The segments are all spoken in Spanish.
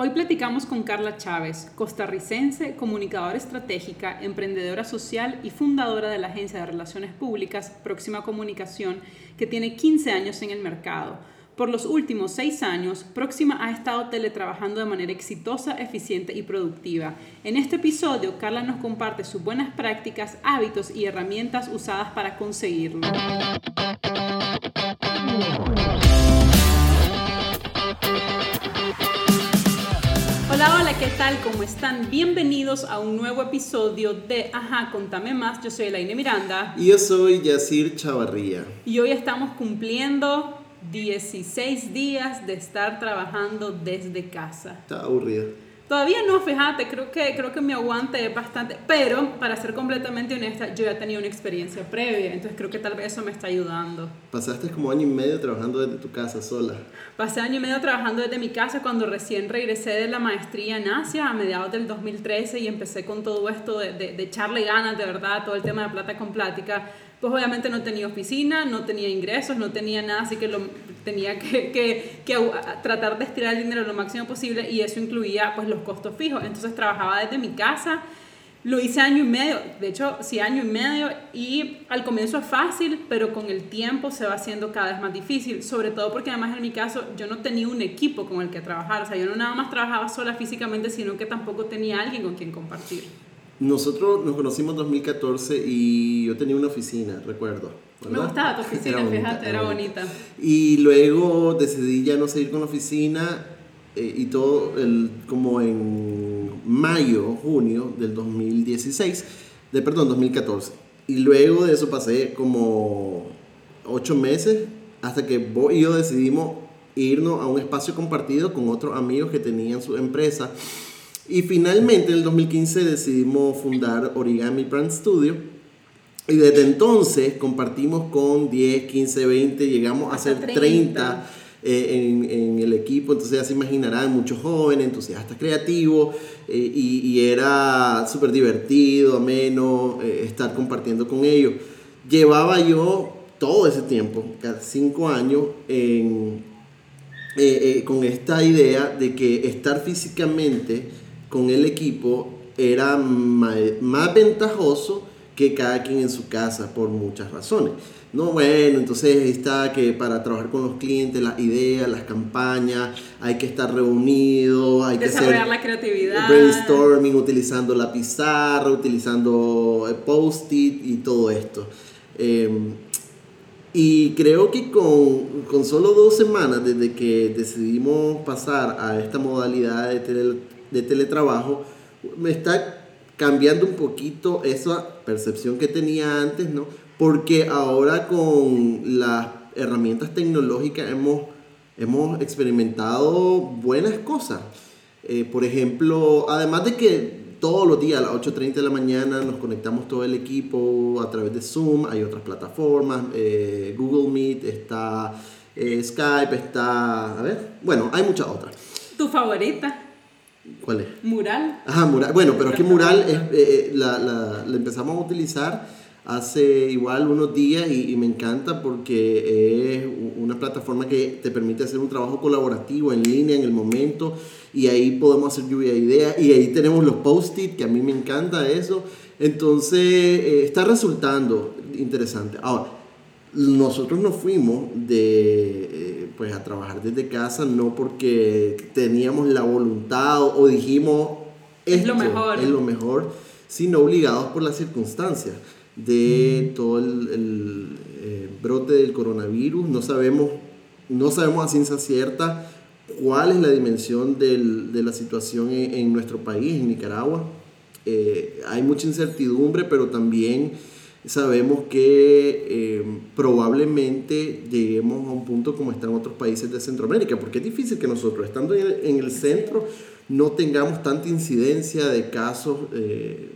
Hoy platicamos con Carla Chávez, costarricense, comunicadora estratégica, emprendedora social y fundadora de la agencia de relaciones públicas Próxima Comunicación, que tiene 15 años en el mercado. Por los últimos seis años, Próxima ha estado teletrabajando de manera exitosa, eficiente y productiva. En este episodio, Carla nos comparte sus buenas prácticas, hábitos y herramientas usadas para conseguirlo. ¿Qué tal? ¿Cómo están? Bienvenidos a un nuevo episodio de Ajá, contame más. Yo soy Elaine Miranda. Y yo soy Yacir Chavarría. Y hoy estamos cumpliendo 16 días de estar trabajando desde casa. Está aburrido. Todavía no, fíjate, creo que, creo que mi aguante es bastante, pero para ser completamente honesta, yo ya tenía una experiencia previa, entonces creo que tal vez eso me está ayudando. Pasaste como año y medio trabajando desde tu casa sola. Pasé año y medio trabajando desde mi casa cuando recién regresé de la maestría en Asia a mediados del 2013 y empecé con todo esto de, de, de echarle ganas, de verdad, todo el tema de plata con plática pues obviamente no tenía oficina, no tenía ingresos, no tenía nada, así que lo, tenía que, que, que, tratar de estirar el dinero lo máximo posible y eso incluía pues los costos fijos. Entonces trabajaba desde mi casa, lo hice año y medio, de hecho sí año y medio y al comienzo es fácil, pero con el tiempo se va haciendo cada vez más difícil, sobre todo porque además en mi caso yo no tenía un equipo con el que trabajar, o sea, yo no nada más trabajaba sola físicamente, sino que tampoco tenía alguien con quien compartir. Nosotros nos conocimos en 2014 y yo tenía una oficina, recuerdo. ¿Verdad? Me gustaba tu oficina, era fíjate, era bonita. Y luego decidí ya no seguir con la oficina eh, y todo el, como en mayo, junio del 2016, de perdón, 2014. Y luego de eso pasé como ocho meses hasta que vos y yo decidimos irnos a un espacio compartido con otros amigos que tenían su empresa y finalmente en el 2015 decidimos fundar Origami Brand Studio. Y desde entonces compartimos con 10, 15, 20, llegamos a ser 30, eh, en, en, el equipo. Entonces ya se imaginarán, muchos jóvenes, entusiastas, creativos. Eh, y, y, era súper divertido, ameno, eh, estar compartiendo con ellos. Llevaba yo todo ese tiempo, casi 5 años, en, con esta idea de que estar físicamente con el equipo era más, ventajoso que cada quien en su casa por muchas razones. No, bueno, entonces está que para trabajar con los clientes, las ideas, las campañas, hay que estar reunidos, hay que hacer la creatividad. brainstorming, utilizando la pizarra, utilizando eh, post-it y todo esto. Eh, y creo que con, con, solo dos semanas desde que decidimos pasar a esta modalidad de tele, de teletrabajo, me está cambiando un poquito esa percepción que tenía antes, ¿no? Porque ahora con las herramientas tecnológicas hemos, hemos experimentado buenas cosas. Eh, por ejemplo, además de que todos los días a las 8.30 de la mañana nos conectamos todo el equipo a través de Zoom, hay otras plataformas, eh, Google Meet, está eh, Skype, está, a ver, bueno, hay muchas otras. ¿Tu favorita? ¿Cuál es? Mural. Ajá, Mural. Bueno, pero es que Mural es, eh, la, la, la, empezamos a utilizar hace igual unos días y, y, me encanta porque es una plataforma que te permite hacer un trabajo colaborativo en línea en el momento y ahí podemos hacer lluvia de ideas y ahí tenemos los post-it que a mí me encanta eso. Entonces eh, está resultando interesante. Ahora, nosotros nos fuimos de, eh, pues a trabajar desde casa no porque teníamos la voluntad o, dijimos es lo mejor, es lo mejor, sino obligados por las circunstancias de todo el, el eh, brote del coronavirus. No sabemos, no sabemos a ciencia cierta cuál es la dimensión del, de la situación en, en, nuestro país, en Nicaragua. Eh, hay mucha incertidumbre, pero también sabemos que eh, probablemente lleguemos a un punto como están otros países de Centroamérica, porque es difícil que nosotros, estando en el centro, no tengamos tanta incidencia de casos, eh,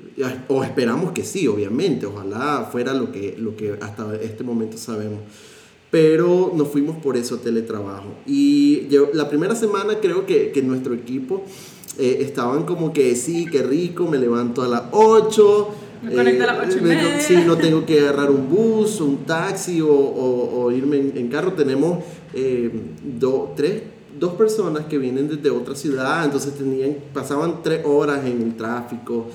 o esperamos que sí, obviamente, ojalá fuera lo que, lo que hasta este momento sabemos. Pero nos fuimos por eso a teletrabajo. Y yo, la primera semana creo que, que nuestro equipo eh, estaban como que sí, qué rico, me levanto a las 8 me conecto a las 8 y media. Sí, no tengo que agarrar un bus, un taxi o, o, o irme en, en, carro. Tenemos eh, do, tres, dos personas que vienen desde otra ciudad, entonces tenían, pasaban tres horas en el tráfico.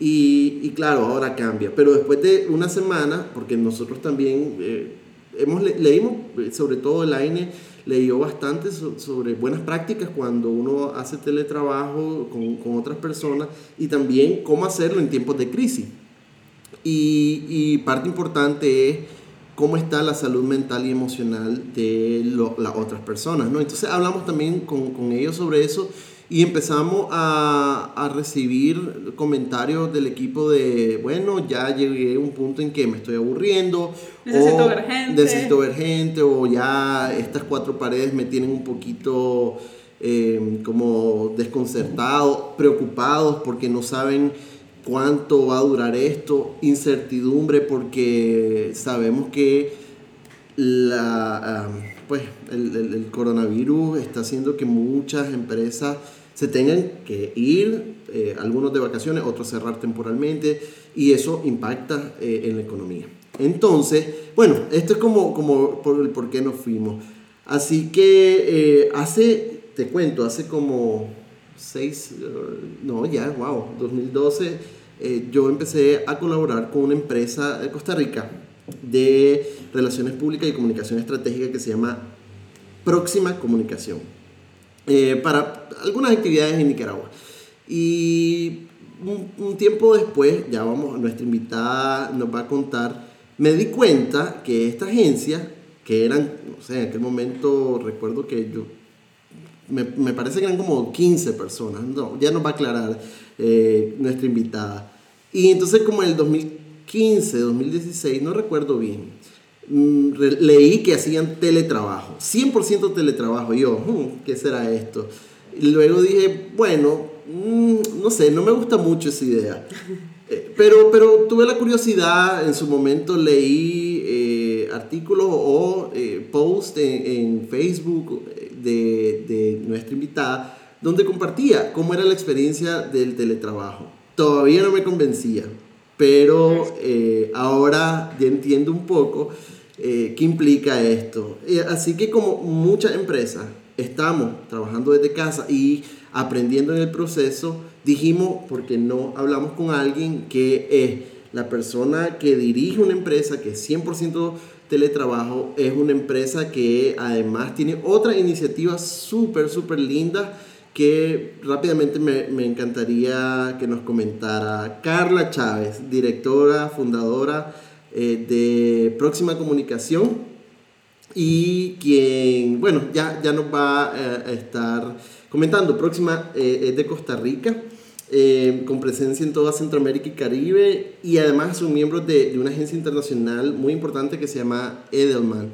Y, y claro, ahora cambia. Pero después de una semana, porque nosotros también eh, hemos leímos, eh, sobre todo el AINE, leyó bastante sobre buenas prácticas cuando uno hace teletrabajo con, con, otras personas y también cómo hacerlo en tiempos de crisis. Y, y parte importante es cómo está la salud mental y emocional de las otras personas, ¿no? Entonces hablamos también con, con ellos sobre eso y empezamos a, a, recibir comentarios del equipo de, bueno, ya llegué a un punto en que me estoy aburriendo. Necesito ver gente. Necesito ver gente, o ya estas cuatro paredes me tienen un poquito eh, como desconcertado, preocupados porque no saben cuánto va a durar esto, incertidumbre porque sabemos que la, pues, el, coronavirus está haciendo que muchas empresas se tengan que ir, eh, algunos de vacaciones, otros cerrar temporalmente, y eso impacta eh, en la economía. Entonces, bueno, esto es como, como por el por qué nos fuimos. Así que eh, hace, te cuento, hace como seis, no, ya, wow, 2012, yo empecé a colaborar con una empresa de Costa Rica de relaciones públicas y comunicación estratégica que se llama Próxima Comunicación. Eh, para algunas actividades en Nicaragua. Y un, tiempo después, ya vamos, nuestra invitada nos va a contar, me di cuenta que esta agencia, que eran, no sé, en aquel momento recuerdo que yo, me, me parece que eran como 15 personas, no, ya nos va a aclarar eh, nuestra invitada. Y entonces como en el 2015, 2016, no recuerdo bien, Mm, leí que hacían teletrabajo, 100% teletrabajo. Y yo, hmm, ¿qué será esto? Y luego dije, bueno, mm, no sé, no me gusta mucho esa idea. Eh, pero, pero tuve la curiosidad, en su momento leí eh, artículos o eh, posts en, en, Facebook de, de nuestra invitada donde compartía cómo era la experiencia del teletrabajo. Todavía no me convencía, pero ahora ya entiendo un poco eh, qué implica esto. así que como muchas empresas estamos trabajando desde casa y aprendiendo en el proceso, dijimos, porque no hablamos con alguien que es la persona que dirige una empresa que es 100% teletrabajo, es una empresa que además tiene otra iniciativa súper, súper linda que rápidamente me, me, encantaría que nos comentara Carla Chávez, directora, fundadora eh, de Próxima Comunicación y quien, bueno, ya, ya nos va a estar comentando. Próxima eh, es de Costa Rica. Eh, con presencia en toda Centroamérica y Caribe y además son miembros de, de una agencia internacional muy importante que se llama Edelman.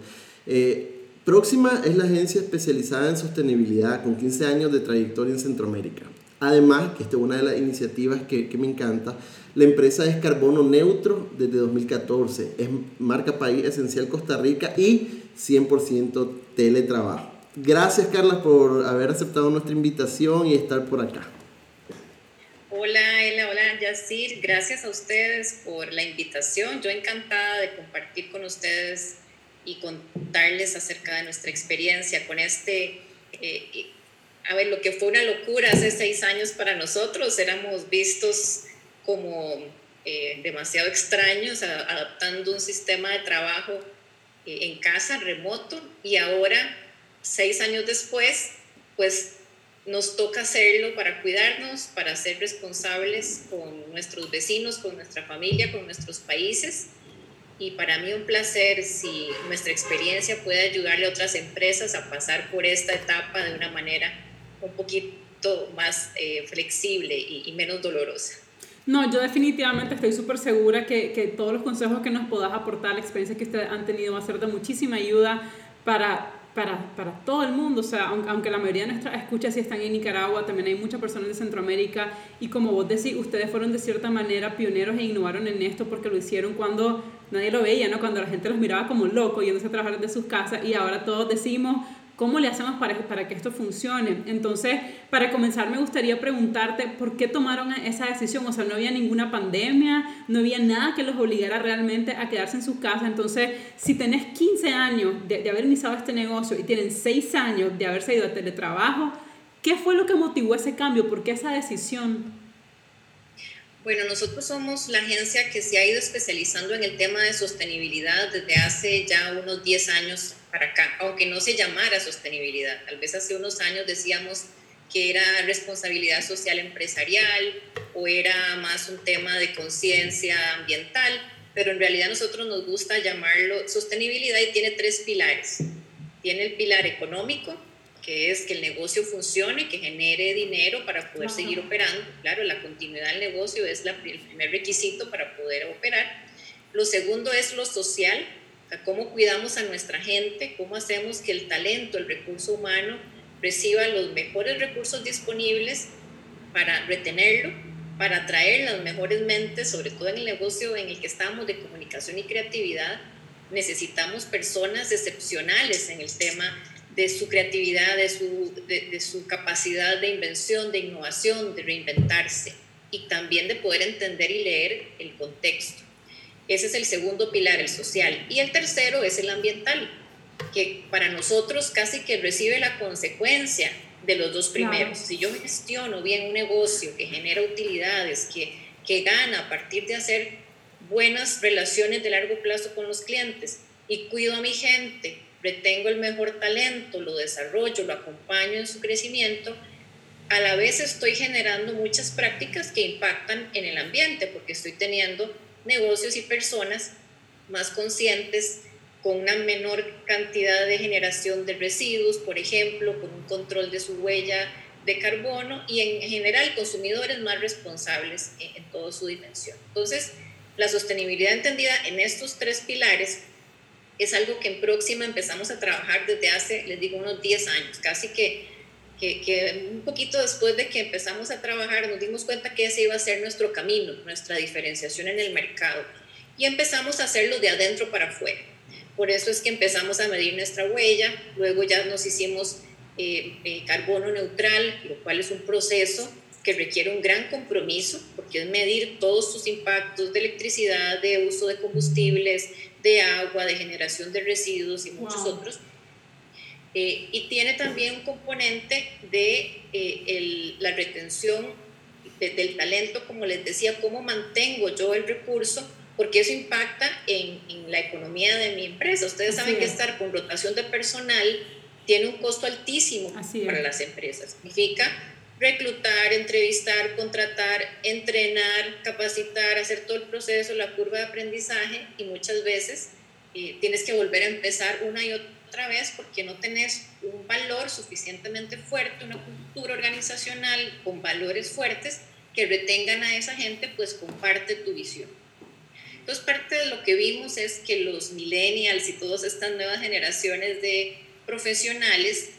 Próxima es la agencia especializada en sostenibilidad con 15 años de trayectoria en Centroamérica. Además, que esta es una de las iniciativas que, que me encanta, la empresa es carbono neutro desde 2014, es marca país esencial Costa Rica y 100% teletrabajo. Gracias Carla por haber aceptado nuestra invitación y estar por acá. Hola Ela, hola Yacir, gracias a ustedes por la invitación. Yo encantada de compartir con ustedes y contarles acerca de nuestra experiencia con este eh, a ver, lo que fue una locura hace seis años para nosotros, éramos vistos como eh, demasiado extraños, adaptando un sistema de trabajo eh, en casa, remoto, y ahora, seis años después, pues nos toca hacerlo para cuidarnos, para ser responsables con nuestros vecinos, con nuestra familia, con nuestros países. Y para mí un placer si nuestra experiencia puede ayudarle a otras empresas a pasar por esta etapa de una manera un poquito más eh, flexible y, menos dolorosa. No, yo definitivamente estoy súper segura que, que, todos los consejos que nos puedas aportar, la experiencia que ustedes han tenido va a ser de muchísima ayuda para, para, para todo el mundo. O sea, aunque, la mayoría de nuestras escuchas sí están en Nicaragua, también hay muchas personas de Centroamérica. Y como vos decís, ustedes fueron de cierta manera pioneros e innovaron en esto porque lo hicieron cuando nadie lo veía, ¿no? Cuando la gente los miraba como locos yéndose a trabajar desde sus casas y ahora todos decimos ¿Cómo le hacemos para, para que esto funcione? Entonces, para comenzar, me gustaría preguntarte por qué tomaron esa decisión. O sea, no había ninguna pandemia, no había nada que los obligara realmente a quedarse en sus casas. Entonces, si tenés 15 años de, haber iniciado este negocio y tienen 6 años de haberse ido a teletrabajo, ¿qué fue lo que motivó ese cambio? ¿Por qué esa decisión? Bueno, nosotros somos la agencia que se ha ido especializando en el tema de sostenibilidad desde hace ya unos 10 años para acá, aunque no se llamara sostenibilidad. Tal vez hace unos años decíamos que era responsabilidad social empresarial o era más un tema de conciencia ambiental, pero en realidad nosotros nos gusta llamarlo sostenibilidad y tiene tres pilares. Tiene el pilar económico, que es que el negocio funcione, que genere dinero para poder seguir operando. Claro, la continuidad del negocio es la, el primer requisito para poder operar. Lo segundo es lo social, cómo cuidamos a nuestra gente, cómo hacemos que el talento, el recurso humano, reciba los mejores recursos disponibles para retenerlo, para atraer las mejores mentes, sobre todo en el negocio en el que estamos de comunicación y creatividad. Necesitamos personas excepcionales en el tema de su creatividad, de su, de, su capacidad de invención, de innovación, de reinventarse y también de poder entender y leer el contexto. Ese es el segundo pilar, el social. Y el tercero es el ambiental, que para nosotros casi que recibe la consecuencia de los dos primeros. Si yo gestiono bien un negocio que genera utilidades, que, que gana a partir de hacer buenas relaciones de largo plazo con los clientes y cuido a mi gente, retengo el mejor talento, lo desarrollo, lo acompaño en su crecimiento, a la vez estoy generando muchas prácticas que impactan en el ambiente, porque estoy teniendo negocios y personas más conscientes, con una menor cantidad de generación de residuos, por ejemplo, con un control de su huella de carbono y en general consumidores más responsables en, en toda su dimensión. Entonces, la sostenibilidad entendida en estos tres pilares es algo que en Próxima empezamos a trabajar desde hace, les digo, unos 10 años, casi que, que, un poquito después de que empezamos a trabajar nos dimos cuenta que ese iba a ser nuestro camino, nuestra diferenciación en el mercado y empezamos a hacerlo de adentro para afuera. Por eso es que empezamos a medir nuestra huella, luego ya nos hicimos eh, eh, carbono neutral, lo cual es un proceso que requiere un gran compromiso, porque es medir todos sus impactos de electricidad, de uso de combustibles, de agua, de generación de residuos y muchos otros. Eh, y tiene también un componente de eh, la retención del talento, como les decía, cómo mantengo yo el recurso, porque eso impacta en, en la economía de mi empresa. Ustedes saben que estar con rotación de personal tiene un costo altísimo para las empresas. Significa reclutar, entrevistar, contratar, entrenar, capacitar, hacer todo el proceso, la curva de aprendizaje y muchas veces eh, tienes que volver a empezar una y otra vez porque no tenés un valor suficientemente fuerte, una cultura organizacional con valores fuertes que retengan a esa gente, pues comparte tu visión. Entonces parte de lo que vimos es que los millennials y todas estas nuevas generaciones de profesionales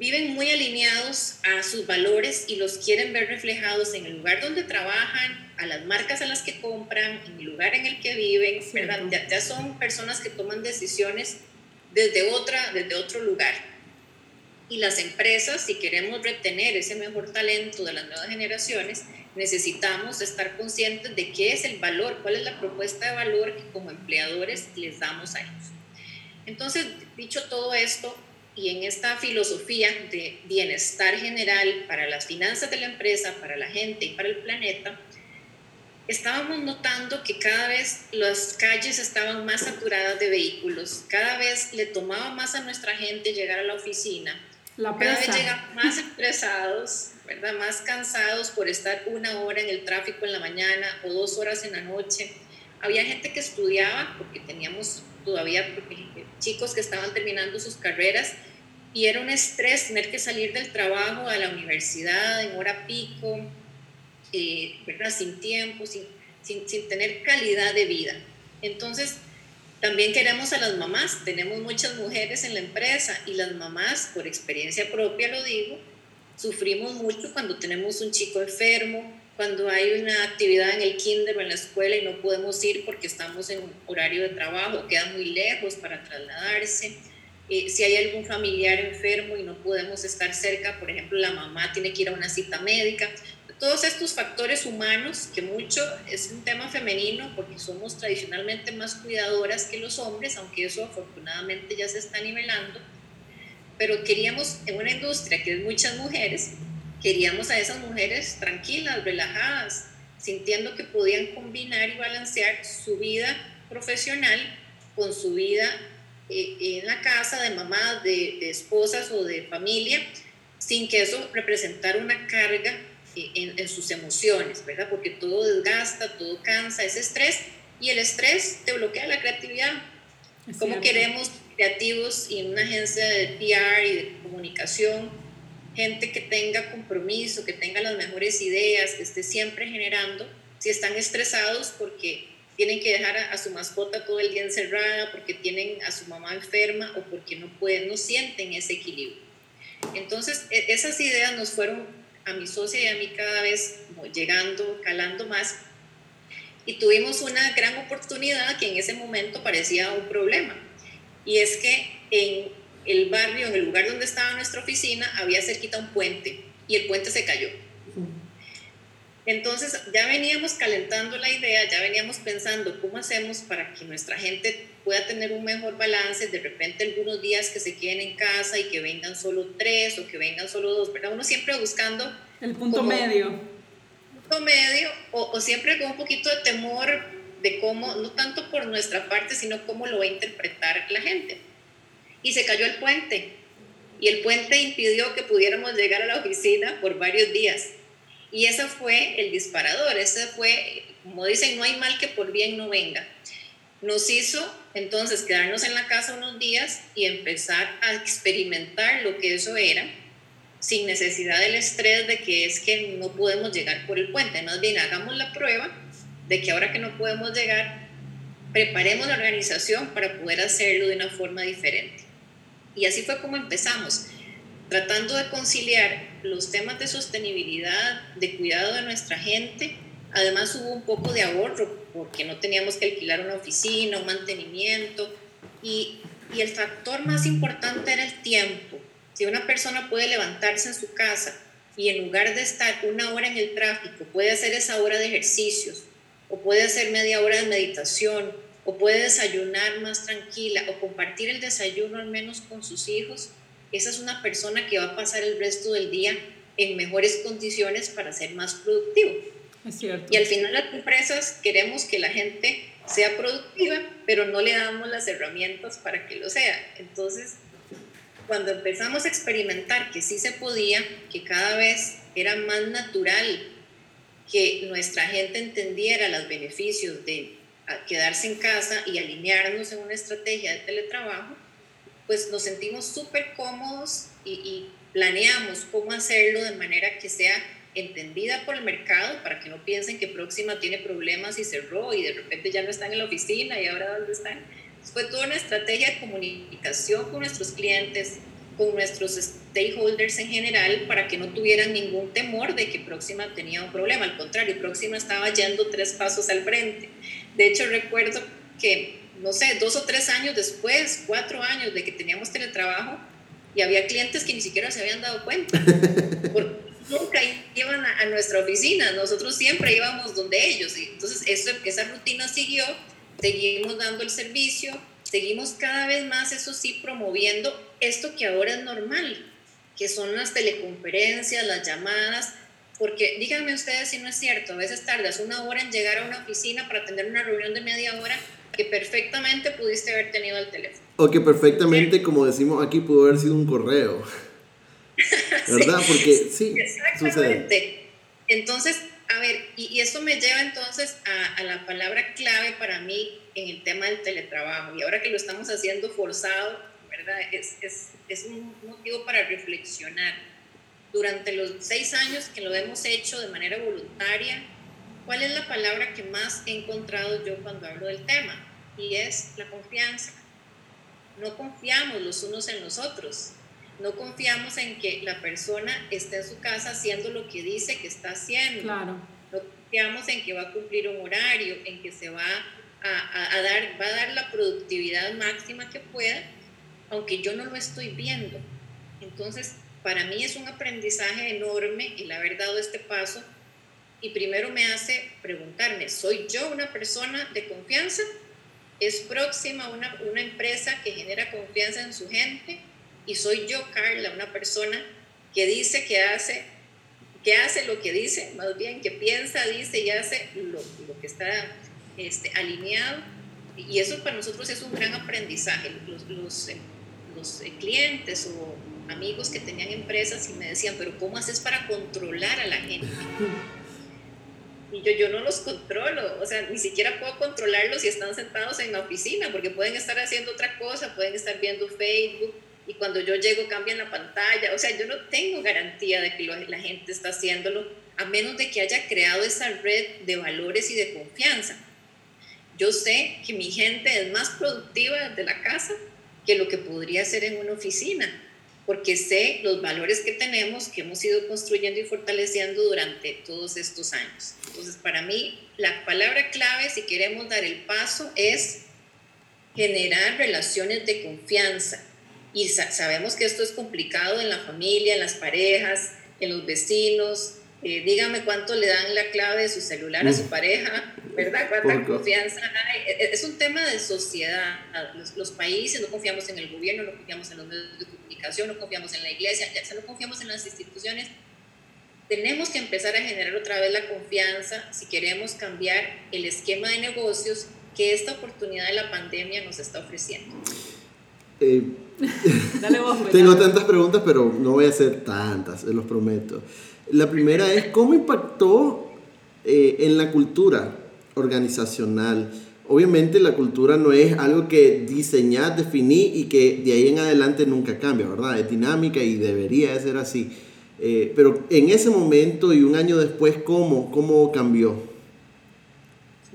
viven muy alineados a sus valores y los quieren ver reflejados en el lugar donde trabajan, a las marcas a las que compran, en el lugar en el que viven, ¿verdad? Ya, son personas que toman decisiones desde, otra, desde otro lugar. Y las empresas, si queremos retener ese mejor talento de las nuevas generaciones, necesitamos estar conscientes de qué es el valor, cuál es la propuesta de valor que como empleadores les damos a ellos. Entonces, dicho todo esto, y en esta filosofía de bienestar general para las finanzas de la empresa, para la gente y para el planeta, estábamos notando que cada vez las calles estaban más saturadas de vehículos, cada vez le tomaba más a nuestra gente llegar a la oficina, la cada vez llegan más estresados, ¿verdad? más cansados por estar una hora en el tráfico en la mañana o dos horas en la noche. Había gente que estudiaba porque teníamos todavía chicos que estaban terminando sus carreras y era un estrés tener que salir del trabajo a la universidad en hora pico, eh, sin tiempo, sin, sin, sin, tener calidad de vida. Entonces, también queremos a las mamás, tenemos muchas mujeres en la empresa y las mamás, por experiencia propia lo digo, sufrimos mucho cuando tenemos un chico enfermo, cuando hay una actividad en el kinder o en la escuela y no podemos ir porque estamos en un horario de trabajo, queda muy lejos para trasladarse eh, si hay algún familiar enfermo y no podemos estar cerca, por ejemplo, la mamá tiene que ir a una cita médica. Todos estos factores humanos, que mucho es un tema femenino porque somos tradicionalmente más cuidadoras que los hombres, aunque eso afortunadamente ya se está nivelando, pero queríamos en una industria que es muchas mujeres, queríamos a esas mujeres tranquilas, relajadas, sintiendo que podían combinar y balancear su vida profesional con su vida en la casa de mamás, de, esposas o de familia, sin que eso representara una carga eh, en, sus emociones, ¿verdad? Porque todo desgasta, todo cansa, es estrés y el estrés te bloquea la creatividad. ¿Cómo queremos creativos y en una agencia de PR y de comunicación, gente que tenga compromiso, que tenga las mejores ideas, que esté siempre generando, si están estresados porque tienen que dejar a, su mascota todo el día encerrada, porque tienen a su mamá enferma o porque no pueden, no sienten ese equilibrio. Entonces, e, esas ideas nos fueron a mi socia y a mí cada vez llegando, calando más. Y tuvimos una gran oportunidad que en ese momento parecía un problema. Y es que en el barrio, en el lugar donde estaba nuestra oficina, había cerquita un puente y el puente se cayó. Entonces ya veníamos calentando la idea, ya veníamos pensando cómo hacemos para que nuestra gente pueda tener un mejor balance, de repente algunos días que se queden en casa y que vengan solo tres o que vengan solo dos, ¿verdad? Uno siempre buscando... El punto medio. Punto medio o, o siempre con un poquito de temor de cómo, no tanto por nuestra parte, sino cómo lo va a interpretar la gente. Y se cayó el puente. Y el puente impidió que pudiéramos llegar a la oficina por varios días. Y ese fue el disparador, ese fue, como dicen, no hay mal que por bien no venga. Nos hizo entonces quedarnos en la casa unos días y empezar a experimentar lo que eso era, sin necesidad del estrés de que es que no podemos llegar por el puente. Más bien, hagamos la prueba de que ahora que no podemos llegar, preparemos la organización para poder hacerlo de una forma diferente. Y así fue como empezamos tratando de conciliar los temas de sostenibilidad, de cuidado de nuestra gente. Además hubo un poco de ahorro porque no teníamos que alquilar una oficina, un mantenimiento. Y, y el factor más importante era el tiempo. Si una persona puede levantarse en su casa y en lugar de estar una hora en el tráfico, puede hacer esa hora de ejercicios, o puede hacer media hora de meditación, o puede desayunar más tranquila, o compartir el desayuno al menos con sus hijos, esa es una persona que va a pasar el resto del día en mejores condiciones para ser más productivo. Es cierto. Y al final las empresas queremos que la gente sea productiva, pero no le damos las herramientas para que lo sea. Entonces, cuando empezamos a experimentar que sí se podía, que cada vez era más natural que nuestra gente entendiera los beneficios de quedarse en casa y alinearnos en una estrategia de teletrabajo, pues nos sentimos súper cómodos y, planeamos cómo hacerlo de manera que sea entendida por el mercado para que no piensen que Próxima tiene problemas y cerró y de repente ya no están en la oficina y ahora dónde están. Fue toda una estrategia de comunicación con nuestros clientes, con nuestros stakeholders en general para que no tuvieran ningún temor de que Próxima tenía un problema. Al contrario, Próxima estaba yendo tres pasos al frente. De hecho, recuerdo que no sé, dos o tres años después, cuatro años de que teníamos teletrabajo, y había clientes que ni siquiera se habían dado cuenta. Porque nunca iban a, nuestra oficina, nosotros siempre íbamos donde ellos. Y entonces eso, esa rutina siguió, seguimos dando el servicio, seguimos cada vez más, eso sí, promoviendo esto que ahora es normal, que son las teleconferencias, las llamadas, porque díganme ustedes si no es cierto, a veces tardas una hora en llegar a una oficina para atender una reunión de media hora que perfectamente pudiste haber tenido el teléfono. O que perfectamente, como decimos aquí, pudo haber sido un correo. ¿Verdad? Porque sí, exactamente. Entonces, a ver, y, esto me lleva entonces a, la palabra clave para mí en el tema del teletrabajo. Y ahora que lo estamos haciendo forzado, ¿verdad? Es, es, es un motivo para reflexionar. Durante los seis años que lo hemos hecho de manera voluntaria, ¿cuál es la palabra que más he encontrado yo cuando hablo del tema? y es la confianza. No confiamos los unos en los otros. No confiamos en que la persona esté en su casa haciendo lo que dice que está haciendo. Claro. No confiamos en que va a cumplir un horario, en que se va a, dar, va a dar la productividad máxima que pueda, aunque yo no lo estoy viendo. Entonces, para mí es un aprendizaje enorme el haber dado este paso y primero me hace preguntarme, ¿soy yo una persona de confianza? ¿Es próxima una, una empresa que genera confianza en su gente? Y soy yo, Carla, una persona que dice que hace, que hace lo que dice, más bien que piensa, dice y hace lo, lo que está este, alineado. Y eso para nosotros es un gran aprendizaje. Los, los, eh, los eh, clientes o amigos que tenían empresas y me decían, pero ¿cómo haces para controlar a la gente? Y yo, yo no los controlo, o sea, ni siquiera puedo controlarlos si están sentados en la oficina, porque pueden estar haciendo otra cosa, pueden estar viendo Facebook y cuando yo llego cambian la pantalla. O sea, yo no tengo garantía de que la gente está haciéndolo, a menos de que haya creado esa red de valores y de confianza. Yo sé que mi gente es más productiva desde la casa que lo que podría ser en una oficina porque sé los valores que tenemos, que hemos ido construyendo y fortaleciendo durante todos estos años. Entonces, para mí, la palabra clave, si queremos dar el paso, es generar relaciones de confianza. Y sabemos que esto es complicado en la familia, en las parejas, en los vecinos, eh, dígame cuánto le dan la clave de su celular a su pareja, ¿verdad? Cuánta confianza hay. E, e, es un tema de sociedad. Los, los, países no confiamos en el gobierno, no confiamos en los medios de comunicación, no confiamos en la iglesia, ya no confiamos en las instituciones. Tenemos que empezar a generar otra vez la confianza si queremos cambiar el esquema de negocios que esta oportunidad de la pandemia nos está ofreciendo. Eh, Dale vos, tengo tantas preguntas, pero no voy a hacer tantas, se los prometo. La primera es, ¿cómo impactó eh, en la cultura organizacional? Obviamente la cultura no es algo que diseñar, definir y que de ahí en adelante nunca cambia, ¿verdad? Es dinámica y debería de ser así. Eh, pero en ese momento y un año después, ¿cómo, cómo cambió?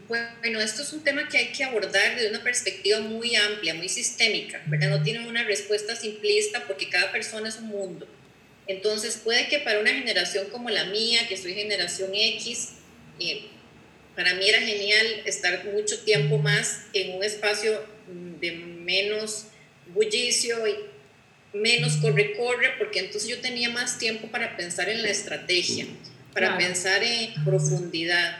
Bueno, esto es un tema que hay que abordar desde una perspectiva muy amplia, muy sistémica, ¿verdad? No tiene una respuesta simplista porque cada persona es un mundo. Entonces puede que para una generación como la mía, que soy generación X, eh, para mí era genial estar mucho tiempo más en un espacio de menos bullicio y menos corre-corre, porque entonces yo tenía más tiempo para pensar en la estrategia, para pensar en profundidad.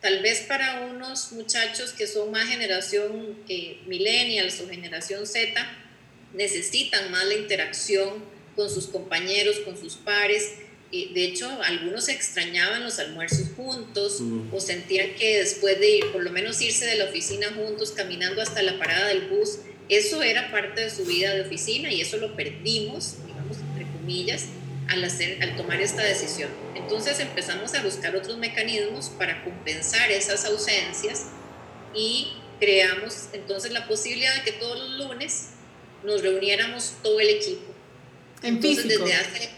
Tal vez para unos muchachos que son más generación eh, millennials o generación Z, necesitan más la interacción con sus compañeros, con sus pares. Y de hecho, algunos extrañaban los almuerzos juntos o sentían que después de ir, por lo menos irse de la oficina juntos, caminando hasta la parada del bus, eso era parte de su vida de oficina y eso lo perdimos, digamos, entre comillas, al, hacer, al tomar esta decisión. Entonces empezamos a buscar otros mecanismos para compensar esas ausencias y creamos entonces la posibilidad de que todos los lunes nos reuniéramos todo el equipo. Entonces, desde hace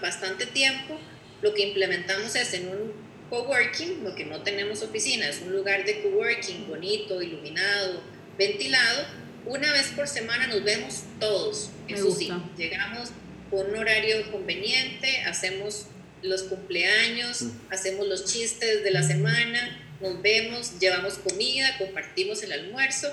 bastante tiempo, lo que implementamos es en un coworking, lo que no tenemos oficina, es un lugar de coworking bonito, iluminado, ventilado. Una vez por semana nos vemos todos. Eso sí, llegamos con un horario conveniente, hacemos los cumpleaños, mm. hacemos los chistes de la semana, nos vemos, llevamos comida, compartimos el almuerzo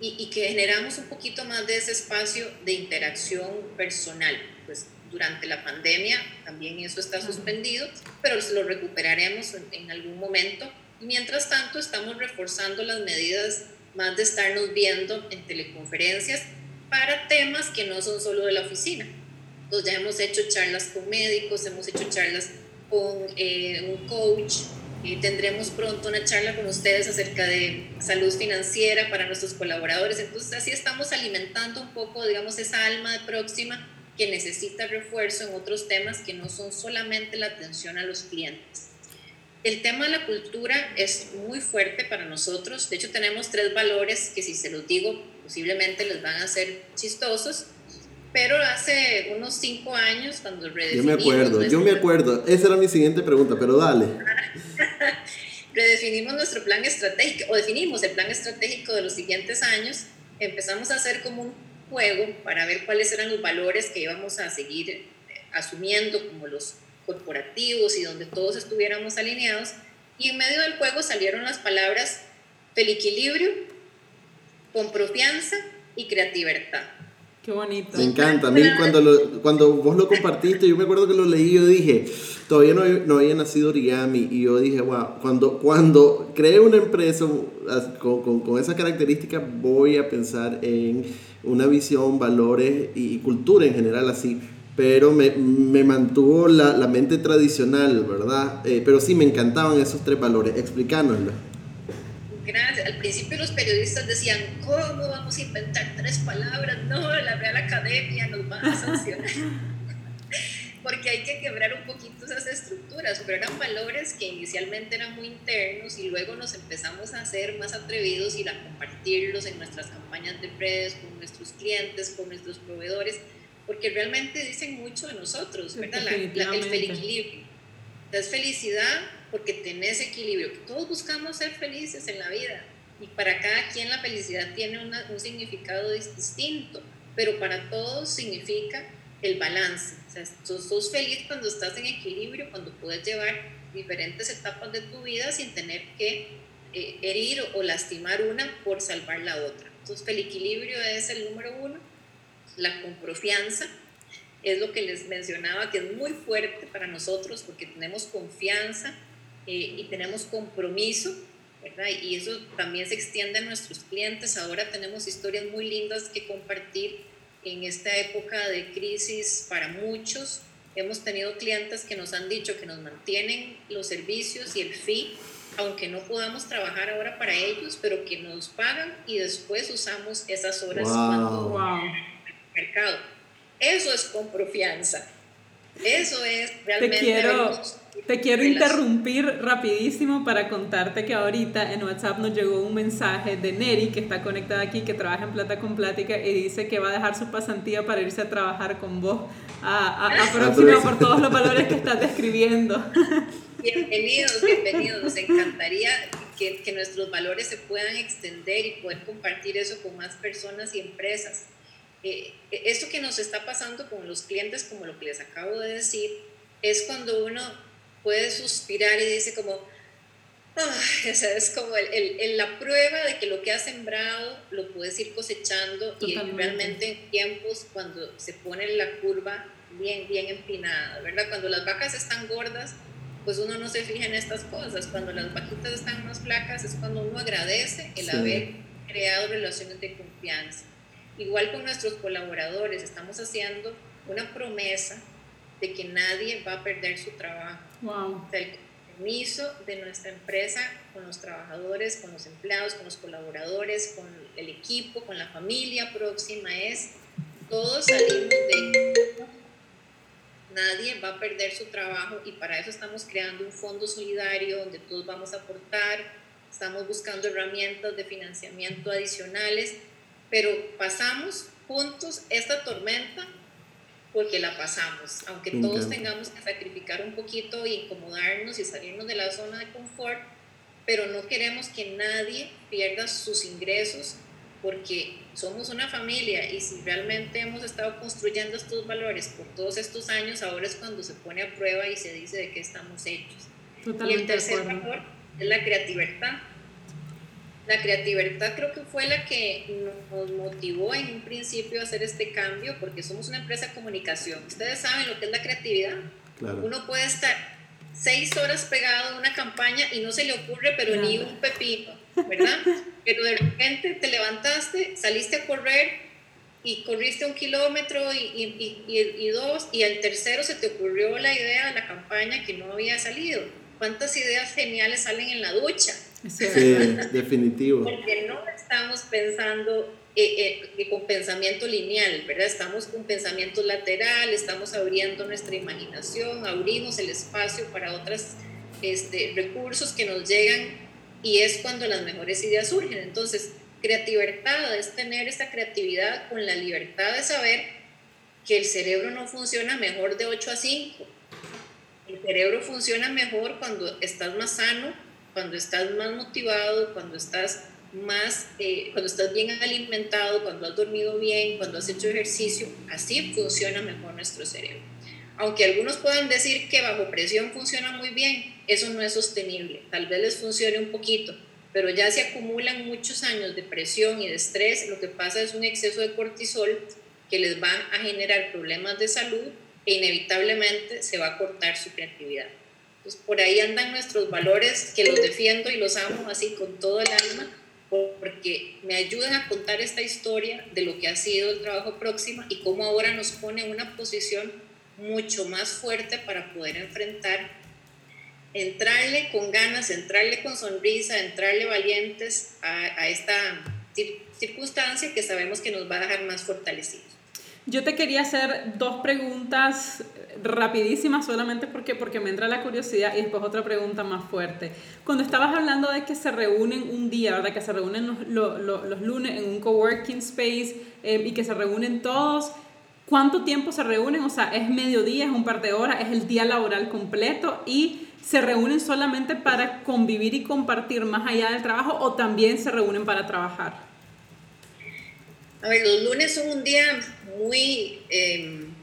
y, que generamos un poquito más de ese espacio de interacción personal. Pues durante la pandemia también eso está suspendido, pero lo recuperaremos en, algún momento. mientras tanto, estamos reforzando las medidas más de estarnos viendo en teleconferencias para temas que no son solo de la oficina. Entonces ya hemos hecho charlas con médicos, hemos hecho charlas con eh, un coach, tendremos pronto una charla con ustedes acerca de salud financiera para nuestros colaboradores. Entonces así estamos alimentando un poco, digamos, esa alma de próxima que necesita refuerzo en otros temas que no son solamente la atención a los clientes. El tema de la cultura es muy fuerte para nosotros. De hecho, tenemos tres valores que si se los digo posiblemente les van a ser chistosos, pero hace unos cinco años, cuando redefinimos... Yo me acuerdo, yo me acuerdo. Esa era mi siguiente pregunta, pero dale. redefinimos nuestro plan estratégico, o definimos el plan estratégico de los siguientes años, empezamos a hacer como un juego para ver cuáles eran los valores que íbamos a seguir eh, asumiendo como los corporativos y donde todos estuviéramos alineados. Y en medio del juego salieron las palabras feliquilibrio, con confianza y creatividad. Qué bonito. Me encanta. A mí cuando, cuando vos lo compartiste, yo me acuerdo que lo leí, yo dije, todavía no, no había nacido origami y yo dije, wow, cuando, cuando cree una empresa con, con, con esas características voy a pensar en una visión, valores y cultura en general así pero me, me mantuvo la, la, mente tradicional, ¿verdad? Eh, pero sí, me encantaban esos tres valores. Explícanoslo. Gracias. Al principio los periodistas decían, ¿cómo vamos a inventar tres palabras? No, la Real Academia nos va a sancionar. Porque hay que quebrar un poquito esas estructuras, pero eran valores que inicialmente eran muy internos y luego nos empezamos a hacer más atrevidos y a compartirlos en nuestras campañas de redes, con nuestros clientes, con nuestros proveedores porque realmente dicen mucho de nosotros, ¿verdad? La, el equilibrio. Es felicidad porque tenés equilibrio. Todos buscamos ser felices en la vida y para cada quien la felicidad tiene un significado distinto, pero para todos significa el balance. O sea, sos, feliz cuando estás en equilibrio, cuando puedes llevar diferentes etapas de tu vida sin tener que eh, herir o lastimar una por salvar la otra. Entonces, el equilibrio es el número uno la confianza es lo que les mencionaba, que es muy fuerte para nosotros porque tenemos confianza eh, y tenemos compromiso, ¿verdad? Y eso también se extiende a nuestros clientes. Ahora tenemos historias muy lindas que compartir en esta época de crisis para muchos. Hemos tenido clientes que nos han dicho que nos mantienen los servicios y el fee, aunque no podamos trabajar ahora para ellos, pero que nos pagan y después usamos esas horas cuando mercado. Eso es con confianza. Eso es realmente... Te quiero, te quiero interrumpir rapidísimo para contarte que ahorita en WhatsApp nos llegó un mensaje de Neri, que está conectada aquí, que trabaja en Plata con Plática, y dice que va a dejar su pasantía para irse a trabajar con vos a, a, a próxima por todos los valores que estás describiendo. Bienvenidos, bienvenidos. Nos encantaría que, que nuestros valores se puedan extender y poder compartir eso con más personas y empresas. Eh, esto que nos está pasando con los clientes, como lo que les acabo de decir, es cuando uno puede suspirar y dice como, es como el, la prueba de que lo que has sembrado lo puedes ir cosechando y realmente en tiempos cuando se pone la curva bien, bien empinada, ¿verdad? Cuando las vacas están gordas, pues uno no se fija en estas cosas. Cuando las vaquitas están más flacas es cuando uno agradece el haber creado relaciones de confianza. Igual con nuestros colaboradores, estamos haciendo una promesa de que nadie va a perder su trabajo. Wow. el compromiso de nuestra empresa con los trabajadores, con los empleados, con los colaboradores, con el equipo, con la familia próxima es todos salimos de nadie va a perder su trabajo y para eso estamos creando un fondo solidario donde todos vamos a aportar, estamos buscando herramientas de financiamiento adicionales pero pasamos juntos esta tormenta porque la pasamos, aunque todos tengamos que sacrificar un poquito y incomodarnos y salirnos de la zona de confort, pero no queremos que nadie pierda sus ingresos porque somos una familia y si realmente hemos estado construyendo estos valores por todos estos años, ahora es cuando se pone a prueba y se dice de qué estamos hechos. y el tercer valor es la creatividad la creatividad creo que fue la que nos motivó en un principio a hacer este cambio, porque somos una empresa de comunicación. Ustedes saben lo que es la creatividad. Uno puede estar seis horas pegado a una campaña y no se le ocurre, pero ni un pepino, ¿verdad? pero de repente te levantaste, saliste a correr y corriste un kilómetro y, y, y, y, dos, y al tercero se te ocurrió la idea de la campaña que no había salido. ¿Cuántas ideas geniales salen en la ducha? Sí, definitivo. Porque no estamos pensando eh, eh, con pensamiento lineal, ¿verdad? Estamos con pensamiento lateral, estamos abriendo nuestra imaginación, abrimos el espacio para otros este, recursos que nos llegan y es cuando las mejores ideas surgen. Entonces, creatividad es tener esa creatividad con la libertad de saber que el cerebro no funciona mejor de 8 a 5. El cerebro funciona mejor cuando estás más sano, cuando estás más motivado, cuando estás más, eh, cuando estás bien alimentado, cuando has dormido bien, cuando has hecho ejercicio, así funciona mejor nuestro cerebro. Aunque algunos puedan decir que bajo presión funciona muy bien, eso no es sostenible. Tal vez les funcione un poquito, pero ya se acumulan muchos años de presión y de estrés, lo que pasa es un exceso de cortisol que les van a generar problemas de salud e inevitablemente se va a cortar su creatividad. Entonces, por ahí andan nuestros valores que los defiendo y los amo así con todo el alma, porque me ayudan a contar esta historia de lo que ha sido el trabajo próximo y cómo ahora nos pone una posición mucho más fuerte para poder enfrentar, entrarle con ganas, entrarle con sonrisa, entrarle valientes a, a esta circunstancia que sabemos que nos va a dejar más fortalecidos. Yo te quería hacer dos preguntas rapidísimas solamente porque, porque me entra la curiosidad y después otra pregunta más fuerte. Cuando estabas hablando de que se reúnen un día, ¿verdad? Que se reúnen los, los, lunes en un coworking space eh, y que se reúnen todos, ¿cuánto tiempo se reúnen? O sea, ¿es mediodía, es un par de horas, es el día laboral completo y se reúnen solamente para convivir y compartir más allá del trabajo o también se reúnen para trabajar? A ver, los lunes son un día muy em,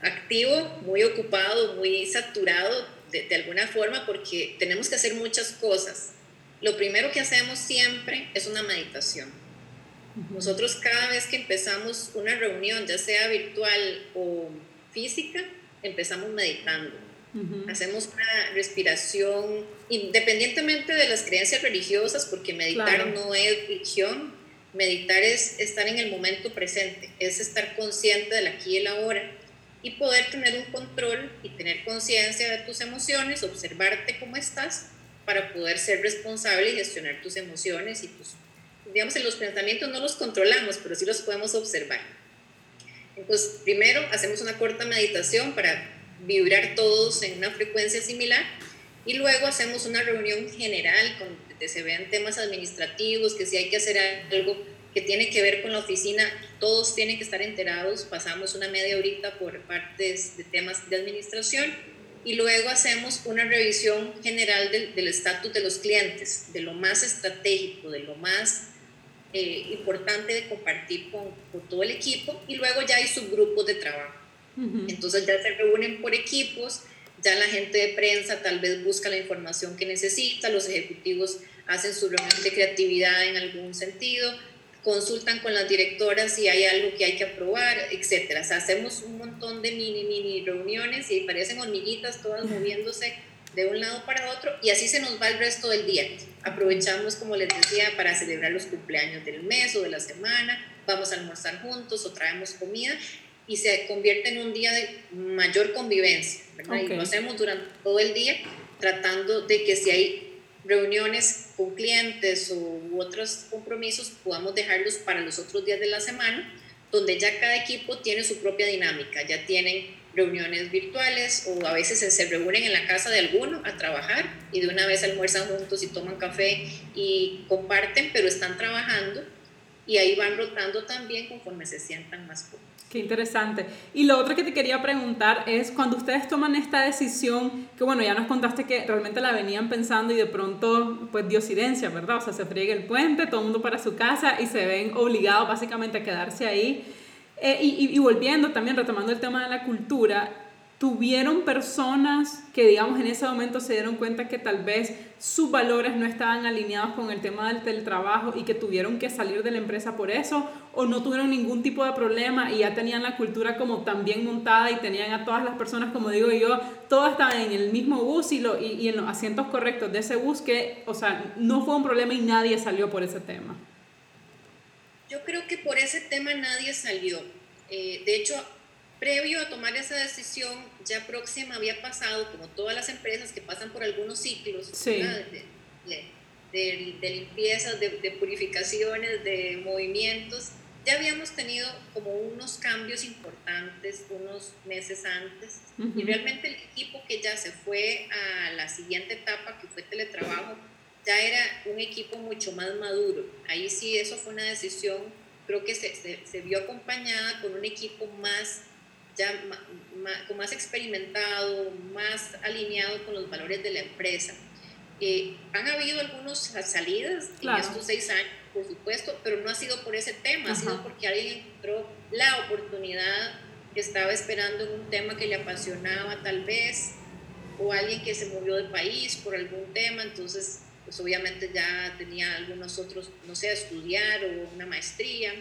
activo, muy ocupado, muy saturado de, alguna forma porque tenemos que hacer muchas cosas. Lo primero que hacemos siempre es una meditación. Nosotros cada vez que empezamos una reunión, ya sea virtual o física, empezamos meditando. Hacemos una respiración, independientemente de las creencias religiosas, porque meditar no es religión, Meditar es estar en el momento presente, es estar consciente del aquí y el ahora y poder tener un control y tener conciencia de tus emociones, observarte cómo estás para poder ser responsable y gestionar tus emociones y tus, digamos, en los pensamientos no los controlamos, pero sí los podemos observar. Entonces, primero hacemos una corta meditación para vibrar todos en una frecuencia similar y luego hacemos una reunión general donde se vean temas administrativos, que si hay que hacer algo que tiene que ver con la oficina, todos tienen que estar enterados. Pasamos una media horita por partes de temas de administración y luego hacemos una revisión general del estatus de los clientes, de lo más estratégico, de lo más eh, importante de compartir con, con, todo el equipo y luego ya hay subgrupos de trabajo. Entonces ya se reúnen por equipos ya la gente de prensa tal vez busca la información que necesita, los ejecutivos hacen su reunión de creatividad en algún sentido, consultan con las directoras si hay algo que hay que aprobar, etc. hacemos un montón de mini, mini reuniones y parecen hormiguitas todas moviéndose de un lado para otro y así se nos va el resto del día. Aprovechamos, como les decía, para celebrar los cumpleaños del mes o de la semana, vamos a almorzar juntos o traemos comida y se convierte en un día de mayor convivencia, ¿verdad? Y lo hacemos durante todo el día tratando de que si hay reuniones con clientes u otros compromisos, podamos dejarlos para los otros días de la semana, donde ya cada equipo tiene su propia dinámica, ya tienen reuniones virtuales o a veces se reúnen en la casa de alguno a trabajar y de una vez almuerzan juntos y toman café y comparten, pero están trabajando y ahí van rotando también conforme se sientan más cómodos. Qué interesante. Y lo otro que te quería preguntar es cuando ustedes toman esta decisión, que bueno, ya nos contaste que realmente la venían pensando y de pronto pues dio silencia, ¿verdad? O sea, se friega el puente, todo el mundo para su casa y se ven obligados básicamente a quedarse ahí. Eh, y, y volviendo también, retomando el tema de la cultura, tuvieron personas que, digamos, en ese momento se dieron cuenta que tal vez sus valores no estaban alineados con el tema del teletrabajo y que tuvieron que salir de la empresa por eso, o no tuvieron ningún tipo de problema y ya tenían la cultura como tan bien montada y tenían a todas las personas, como digo yo, todas estaban en el mismo bus y, lo, y, en los asientos correctos de ese bus que, o sea, no fue un problema y nadie salió por ese tema. Yo creo que por ese tema nadie salió. Eh, de hecho, Previo a tomar esa decisión, ya próxima había pasado, como todas las empresas que pasan por algunos ciclos de, de, limpiezas, de, purificaciones, de movimientos, ya habíamos tenido como unos cambios importantes unos meses antes. Y realmente el equipo que ya se fue a la siguiente etapa, que fue teletrabajo, ya era un equipo mucho más maduro. Ahí sí, eso fue una decisión, creo que se, se, se vio acompañada con un equipo más ya más, más experimentado, más alineado con los valores de la empresa. Eh, han habido algunas salidas en estos seis años, por supuesto, pero no ha sido por ese tema, ha sido porque alguien encontró la oportunidad que estaba esperando en un tema que le apasionaba tal vez, o alguien que se movió del país por algún tema, entonces pues obviamente ya tenía algunos otros, no sé, estudiar o una maestría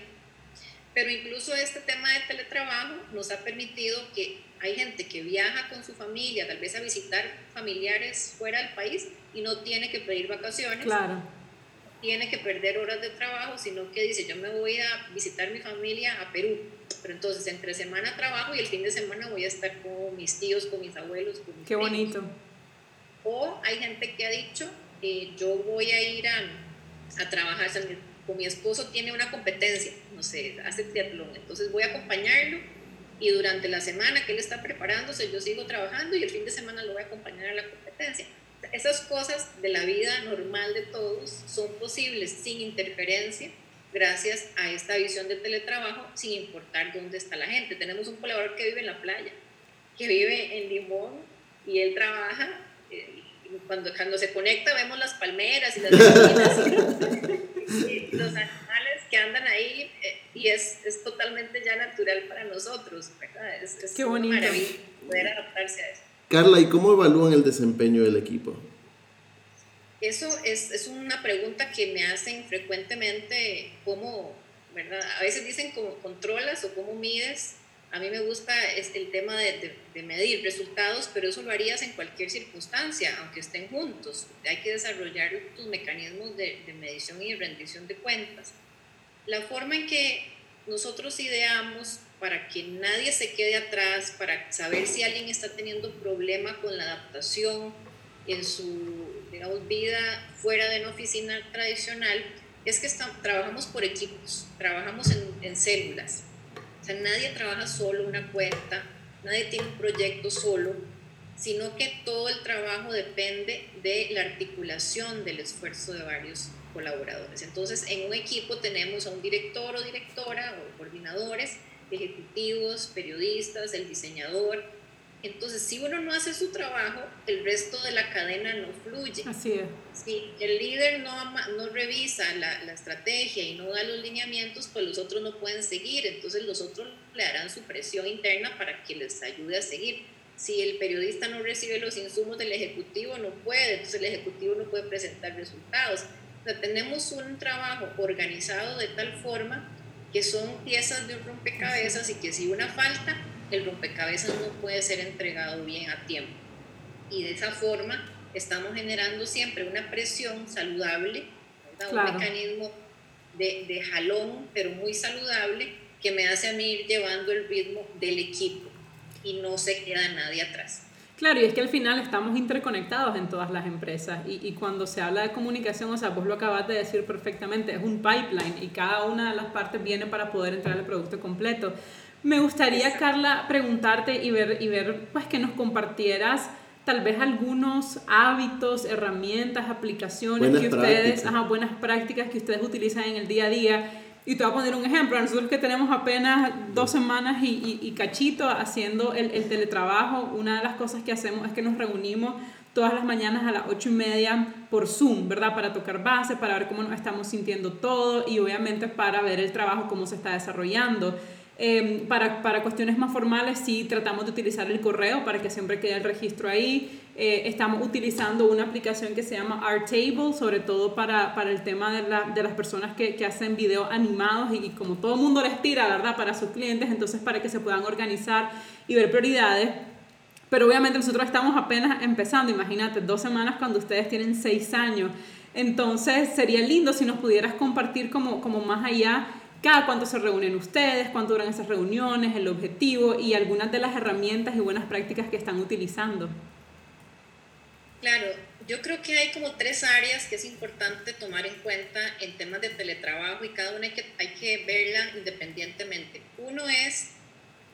Pero incluso este tema de teletrabajo nos ha permitido que hay gente que viaja con su familia, tal vez a visitar familiares fuera del país y no tiene que pedir vacaciones. Claro. Tiene que perder horas de trabajo, sino que dice, yo me voy a visitar mi familia a Perú. Pero entonces entre semana trabajo y el fin de semana voy a estar con mis tíos, con mis abuelos. Con mis Qué bonito. O hay gente que ha dicho, eh, yo voy a ir a, a trabajar, con mi esposo tiene una competencia, no sé, hace triatlón, entonces voy a acompañarlo y durante la semana que él está preparándose yo sigo trabajando y el fin de semana lo voy a acompañar a la competencia. Esas cosas de la vida normal de todos son posibles sin interferencia gracias a esta visión de teletrabajo sin importar dónde está la gente. Tenemos un colaborador que vive en la playa, que vive en Limón y él trabaja. Eh, cuando, cuando se conecta vemos las palmeras y las y los animales que andan ahí eh, y es, es, totalmente ya natural para nosotros, ¿verdad? Es, es Qué bonito. poder adaptarse a eso. Carla, ¿y cómo evalúan el desempeño del equipo? Eso es, es una pregunta que me hacen frecuentemente, ¿cómo, verdad? A veces dicen cómo controlas o cómo mides a mí me gusta este, el tema de, de, medir resultados, pero eso lo harías en cualquier circunstancia, aunque estén juntos. Hay que desarrollar tus mecanismos de, de medición y rendición de cuentas. La forma en que nosotros ideamos para que nadie se quede atrás, para saber si alguien está teniendo problema con la adaptación en su vida fuera de una oficina tradicional, es que trabajamos por equipos, trabajamos en células. O sea, nadie trabaja solo una cuenta, nadie tiene un proyecto solo, sino que todo el trabajo depende de la articulación del esfuerzo de varios colaboradores. Entonces, en un equipo tenemos a un director o directora o coordinadores, ejecutivos, periodistas, el diseñador, entonces, si uno no hace su trabajo, el resto de la cadena no fluye. Así es. Si el líder no, no revisa la, la, estrategia y no da los lineamientos, pues los otros no pueden seguir. Entonces, los otros le darán su presión interna para que les ayude a seguir. Si el periodista no recibe los insumos del ejecutivo, no puede. Entonces, el ejecutivo no puede presentar resultados. O sea, tenemos un trabajo organizado de tal forma que son piezas de un rompecabezas y que si una falta, el rompecabezas no puede ser entregado bien a tiempo. Y de esa forma estamos generando siempre una presión saludable, un mecanismo de, de, jalón, pero muy saludable, que me hace a mí ir llevando el ritmo del equipo y no se queda nadie atrás. Claro, y es que al final estamos interconectados en todas las empresas y, y, cuando se habla de comunicación, o sea, vos lo acabas de decir perfectamente, es un pipeline y cada una de las partes viene para poder entrar al producto completo. Me gustaría, Carla, preguntarte y ver, y ver pues, que nos compartieras tal vez algunos hábitos, herramientas, aplicaciones buenas que ustedes, prácticas. Ajá, buenas prácticas que ustedes utilizan en el día a día. Y te voy a poner un ejemplo. Nosotros que tenemos apenas dos semanas y, y, y cachito haciendo el, el, teletrabajo, una de las cosas que hacemos es que nos reunimos todas las mañanas a las ocho y media por Zoom, ¿verdad? Para tocar base, para ver cómo nos estamos sintiendo todo y obviamente para ver el trabajo, cómo se está desarrollando. Eh, para, para, cuestiones más formales sí tratamos de utilizar el correo para que siempre quede el registro ahí. Eh, estamos utilizando una aplicación que se llama Artable, sobre todo para, para el tema de, la, de, las personas que, que hacen videos animados y, y, como todo mundo les tira, ¿verdad? Para sus clientes, entonces para que se puedan organizar y ver prioridades. Pero obviamente nosotros estamos apenas empezando, imagínate, dos semanas cuando ustedes tienen seis años. Entonces sería lindo si nos pudieras compartir como, como más allá cada cuánto se reúnen ustedes, cuánto duran esas reuniones, el objetivo y algunas de las herramientas y buenas prácticas que están utilizando. Claro, yo creo que hay como tres áreas que es importante tomar en cuenta en temas de teletrabajo y cada una hay que, hay que verla independientemente. Uno es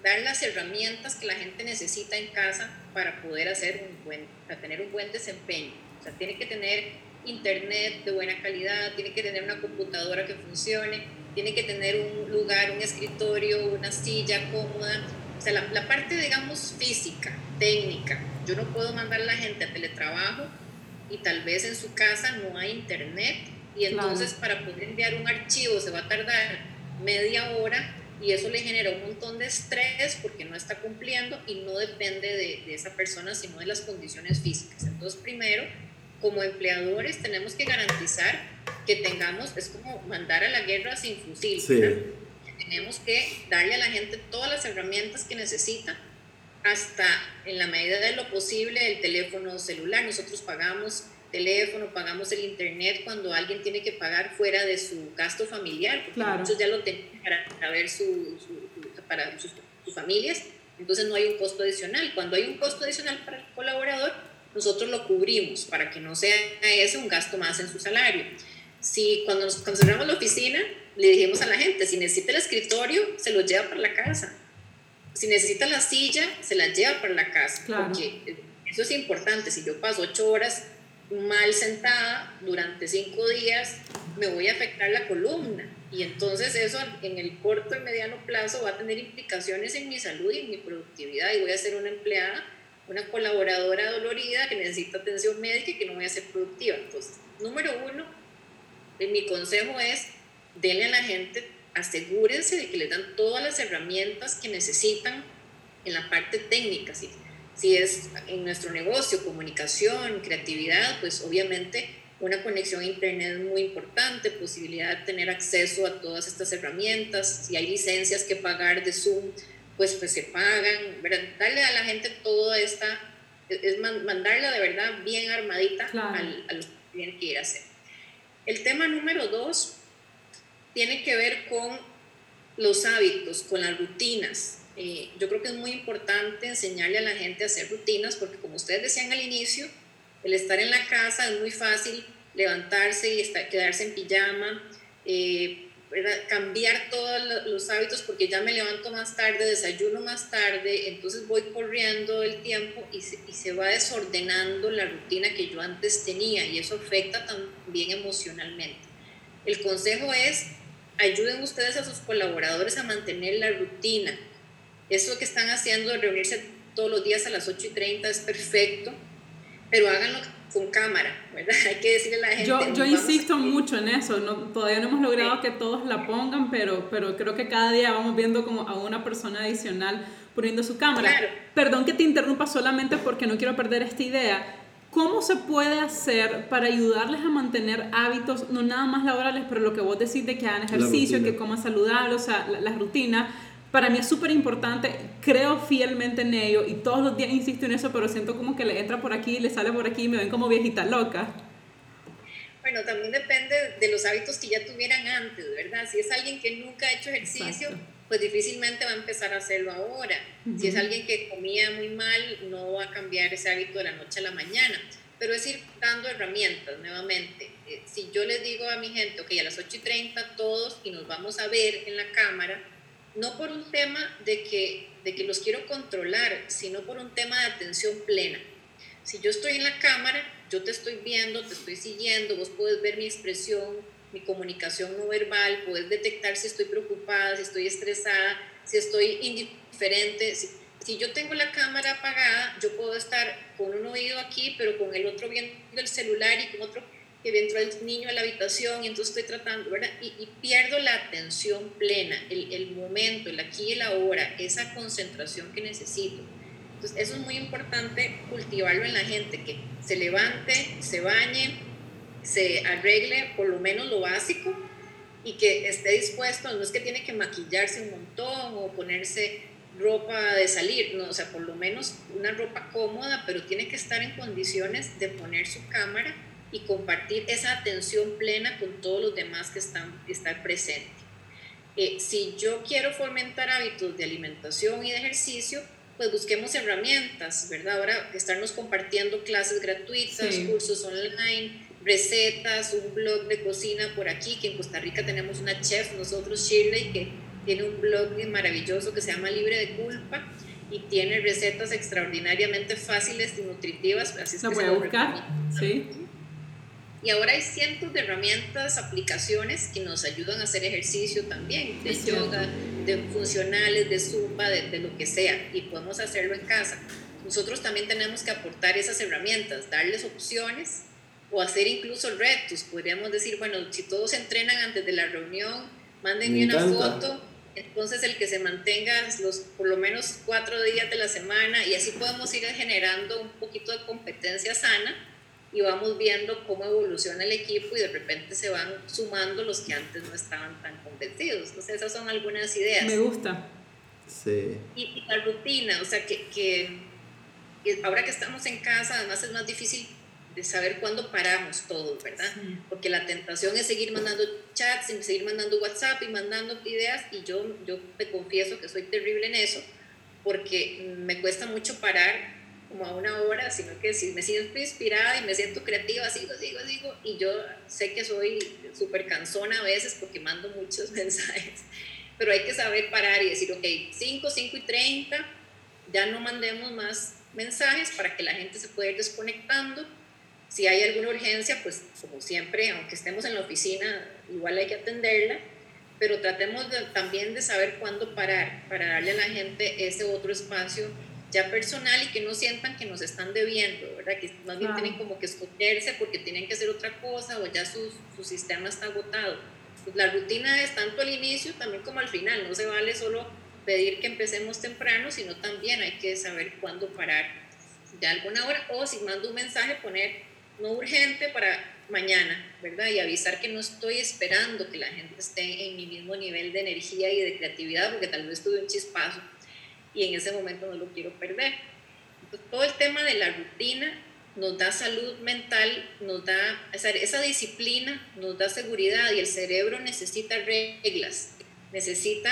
dar las herramientas que la gente necesita en casa para poder hacer un buen, para tener un buen desempeño. O sea, tiene que tener internet de buena calidad, tiene que tener una computadora que funcione, tiene que tener un lugar, un escritorio, una silla cómoda. O sea, la, la, parte, digamos, física, técnica. Yo no puedo mandar a la gente a teletrabajo y tal vez en su casa no hay internet y entonces claro. para poder enviar un archivo se va a tardar media hora y eso le genera un montón de estrés porque no está cumpliendo y no depende de, de esa persona, sino de las condiciones físicas. Entonces, primero, como empleadores tenemos que garantizar que tengamos, es como mandar a la guerra sin fusil. Sí. tenemos que darle a la gente todas las herramientas que necesita, hasta en la medida de lo posible el teléfono celular. Nosotros pagamos teléfono, pagamos el internet cuando alguien tiene que pagar fuera de su gasto familiar, porque muchos ya lo tienen para, ver su, para sus, familias, entonces no hay un costo adicional. Cuando hay un costo adicional para el colaborador, nosotros lo cubrimos para que no sea ese un gasto más en su salario. Si cuando nos cerramos la oficina, le dijimos a la gente, si necesita el escritorio, se lo lleva para la casa. Si necesita la silla, se la lleva para la casa. Porque eso es importante. Si yo paso ocho horas mal sentada durante cinco días, me voy a afectar la columna. Y entonces eso en el corto y mediano plazo va a tener implicaciones en mi salud y en mi productividad. Y voy a ser una empleada, una colaboradora dolorida que necesita atención médica y que no voy a ser productiva. Entonces, número uno, mi consejo es, denle a la gente, asegúrense de que les dan todas las herramientas que necesitan en la parte técnica. ¿sí? Si es en nuestro negocio, comunicación, creatividad, pues obviamente una conexión a Internet muy importante, posibilidad de tener acceso a todas estas herramientas, si hay licencias que pagar de Zoom, pues, pues se pagan, ¿verdad? darle a la gente toda esta, es mandarla de verdad bien armadita al, a lo que tiene que ir a hacer. El tema número dos tiene que ver con los hábitos, con las rutinas. Eh, yo creo que es muy importante enseñarle a la gente a hacer rutinas porque como ustedes decían al inicio, el estar en la casa es muy fácil levantarse y estar, quedarse en pijama, eh, cambiar todos los hábitos porque ya me levanto más tarde, desayuno más tarde, entonces voy corriendo el tiempo y se, va desordenando la rutina que yo antes tenía y eso afecta también emocionalmente. El consejo es, ayuden ustedes a sus colaboradores a mantener la rutina, eso que están haciendo, reunirse todos los días a las 8 y 30 es perfecto, pero háganlo con cámara, ¿verdad? Hay que decirle a la gente. Yo, yo insisto mucho en eso, no, todavía no hemos logrado que todos la pongan, pero, pero creo que cada día vamos viendo como a una persona adicional poniendo su cámara. Perdón que te interrumpa solamente porque no quiero perder esta idea. ¿Cómo se puede hacer para ayudarles a mantener hábitos, no nada más laborales, pero lo que vos decís de que hagan ejercicio, que coman saludable, o sea, la, la rutina, para mí es súper importante, creo fielmente en ello y todos los días insisto en eso, pero siento como que le entra por aquí, le sale por aquí y me ven como viejita loca. Bueno, también depende de los hábitos que ya tuvieran antes, ¿verdad? Si es alguien que nunca ha hecho ejercicio, pues difícilmente va a empezar a hacerlo ahora. Si es alguien que comía muy mal, no va a cambiar ese hábito de la noche a la mañana. Pero es ir dando herramientas nuevamente. Eh, si yo les digo a mi gente, ok, a las 8 y 30 todos y nos vamos a ver en la cámara, no por un tema de que, de que los quiero controlar, sino por un tema de atención plena. Si yo estoy en la cámara, yo te estoy viendo, te estoy siguiendo, vos puedes ver mi expresión, mi comunicación no verbal, puedes detectar si estoy preocupada, si estoy estresada, si estoy indiferente. Si, si yo tengo la cámara apagada, yo puedo estar con un oído aquí, pero con el otro viendo el celular y con otro que entró el niño a la habitación y entonces estoy tratando, ¿verdad? Y, pierdo la atención plena, el, el, momento, el aquí y el ahora, esa concentración que necesito. Entonces, eso es muy importante cultivarlo en la gente, que se levante, se bañe, se arregle por lo menos lo básico y que esté dispuesto, no es que tiene que maquillarse un montón o ponerse ropa de salir, no, o sea, por lo menos una ropa cómoda, pero tiene que estar en condiciones de poner su cámara y compartir esa atención plena con todos los demás que están estar presentes. Eh, si yo quiero fomentar hábitos de alimentación y de ejercicio, pues busquemos herramientas, ¿verdad? Ahora estarnos compartiendo clases gratuitas, cursos online, recetas, un blog de cocina por aquí, que en Costa Rica tenemos una chef, nosotros Shirley, que tiene un blog maravilloso que se llama Libre de Culpa y tiene recetas extraordinariamente fáciles y nutritivas. Así es que voy a buscar, sí. Y ahora hay cientos de herramientas, aplicaciones que nos ayudan a hacer ejercicio también, de yoga, de funcionales, de zumba, de, lo que sea, y podemos hacerlo en casa. Nosotros también tenemos que aportar esas herramientas, darles opciones o hacer incluso retos. Podríamos decir, bueno, si todos entrenan antes de la reunión, mándenme una foto. Entonces el que se mantenga los por lo menos cuatro días de la semana y así podemos ir generando un poquito de competencia sana y vamos viendo cómo evoluciona el equipo y de repente se van sumando los que antes no estaban tan convencidos. Entonces esas son algunas ideas. Me gusta. Sí. Y, la rutina, o sea, que, que, ahora que estamos en casa, además es más difícil de saber cuándo paramos todos, ¿verdad? Porque la tentación es seguir mandando chats, seguir mandando WhatsApp y mandando ideas y yo, yo te confieso que soy terrible en eso porque me cuesta mucho parar como a una hora, sino que si me siento inspirada y me siento creativa, sigo, sigo, sigo, y yo sé que soy súper cansona a veces porque mando muchos mensajes, pero hay que saber parar y decir, ok, 5, 5 y 30, ya no mandemos más mensajes para que la gente se pueda ir desconectando. Si hay alguna urgencia, pues como siempre, aunque estemos en la oficina, igual hay que atenderla, pero tratemos también de saber cuándo parar para darle a la gente ese otro espacio ya personal y que no sientan que nos están debiendo, ¿verdad? Que más bien tienen como que esconderse porque tienen que hacer otra cosa o ya su, su sistema está agotado. Pues la rutina es tanto al inicio también como al final, no se vale solo pedir que empecemos temprano, sino también hay que saber cuándo parar de alguna hora o si mando un mensaje poner no urgente para mañana, ¿verdad? Y avisar que no estoy esperando que la gente esté en mi mismo nivel de energía y de creatividad porque tal vez tuve un chispazo y en ese momento no lo quiero perder. Entonces, todo el tema de la rutina nos da salud mental, nos da esa disciplina, nos da seguridad y el cerebro necesita reglas, necesita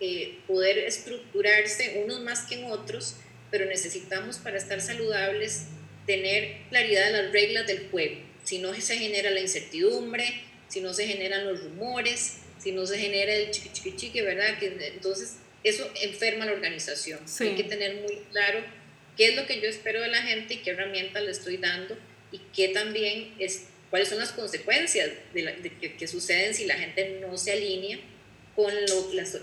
eh, poder estructurarse unos más que en otros, pero necesitamos para estar saludables tener claridad de las reglas del juego. Si no se genera la incertidumbre, si no se generan los rumores, si no se genera el chiqui chiqui chiqui, ¿verdad? Que, entonces eso enferma la organización. Hay que tener muy claro qué es lo que yo espero de la gente y qué herramientas le estoy dando y qué también es, cuáles son las consecuencias de, que, suceden si la gente no se alinea con las,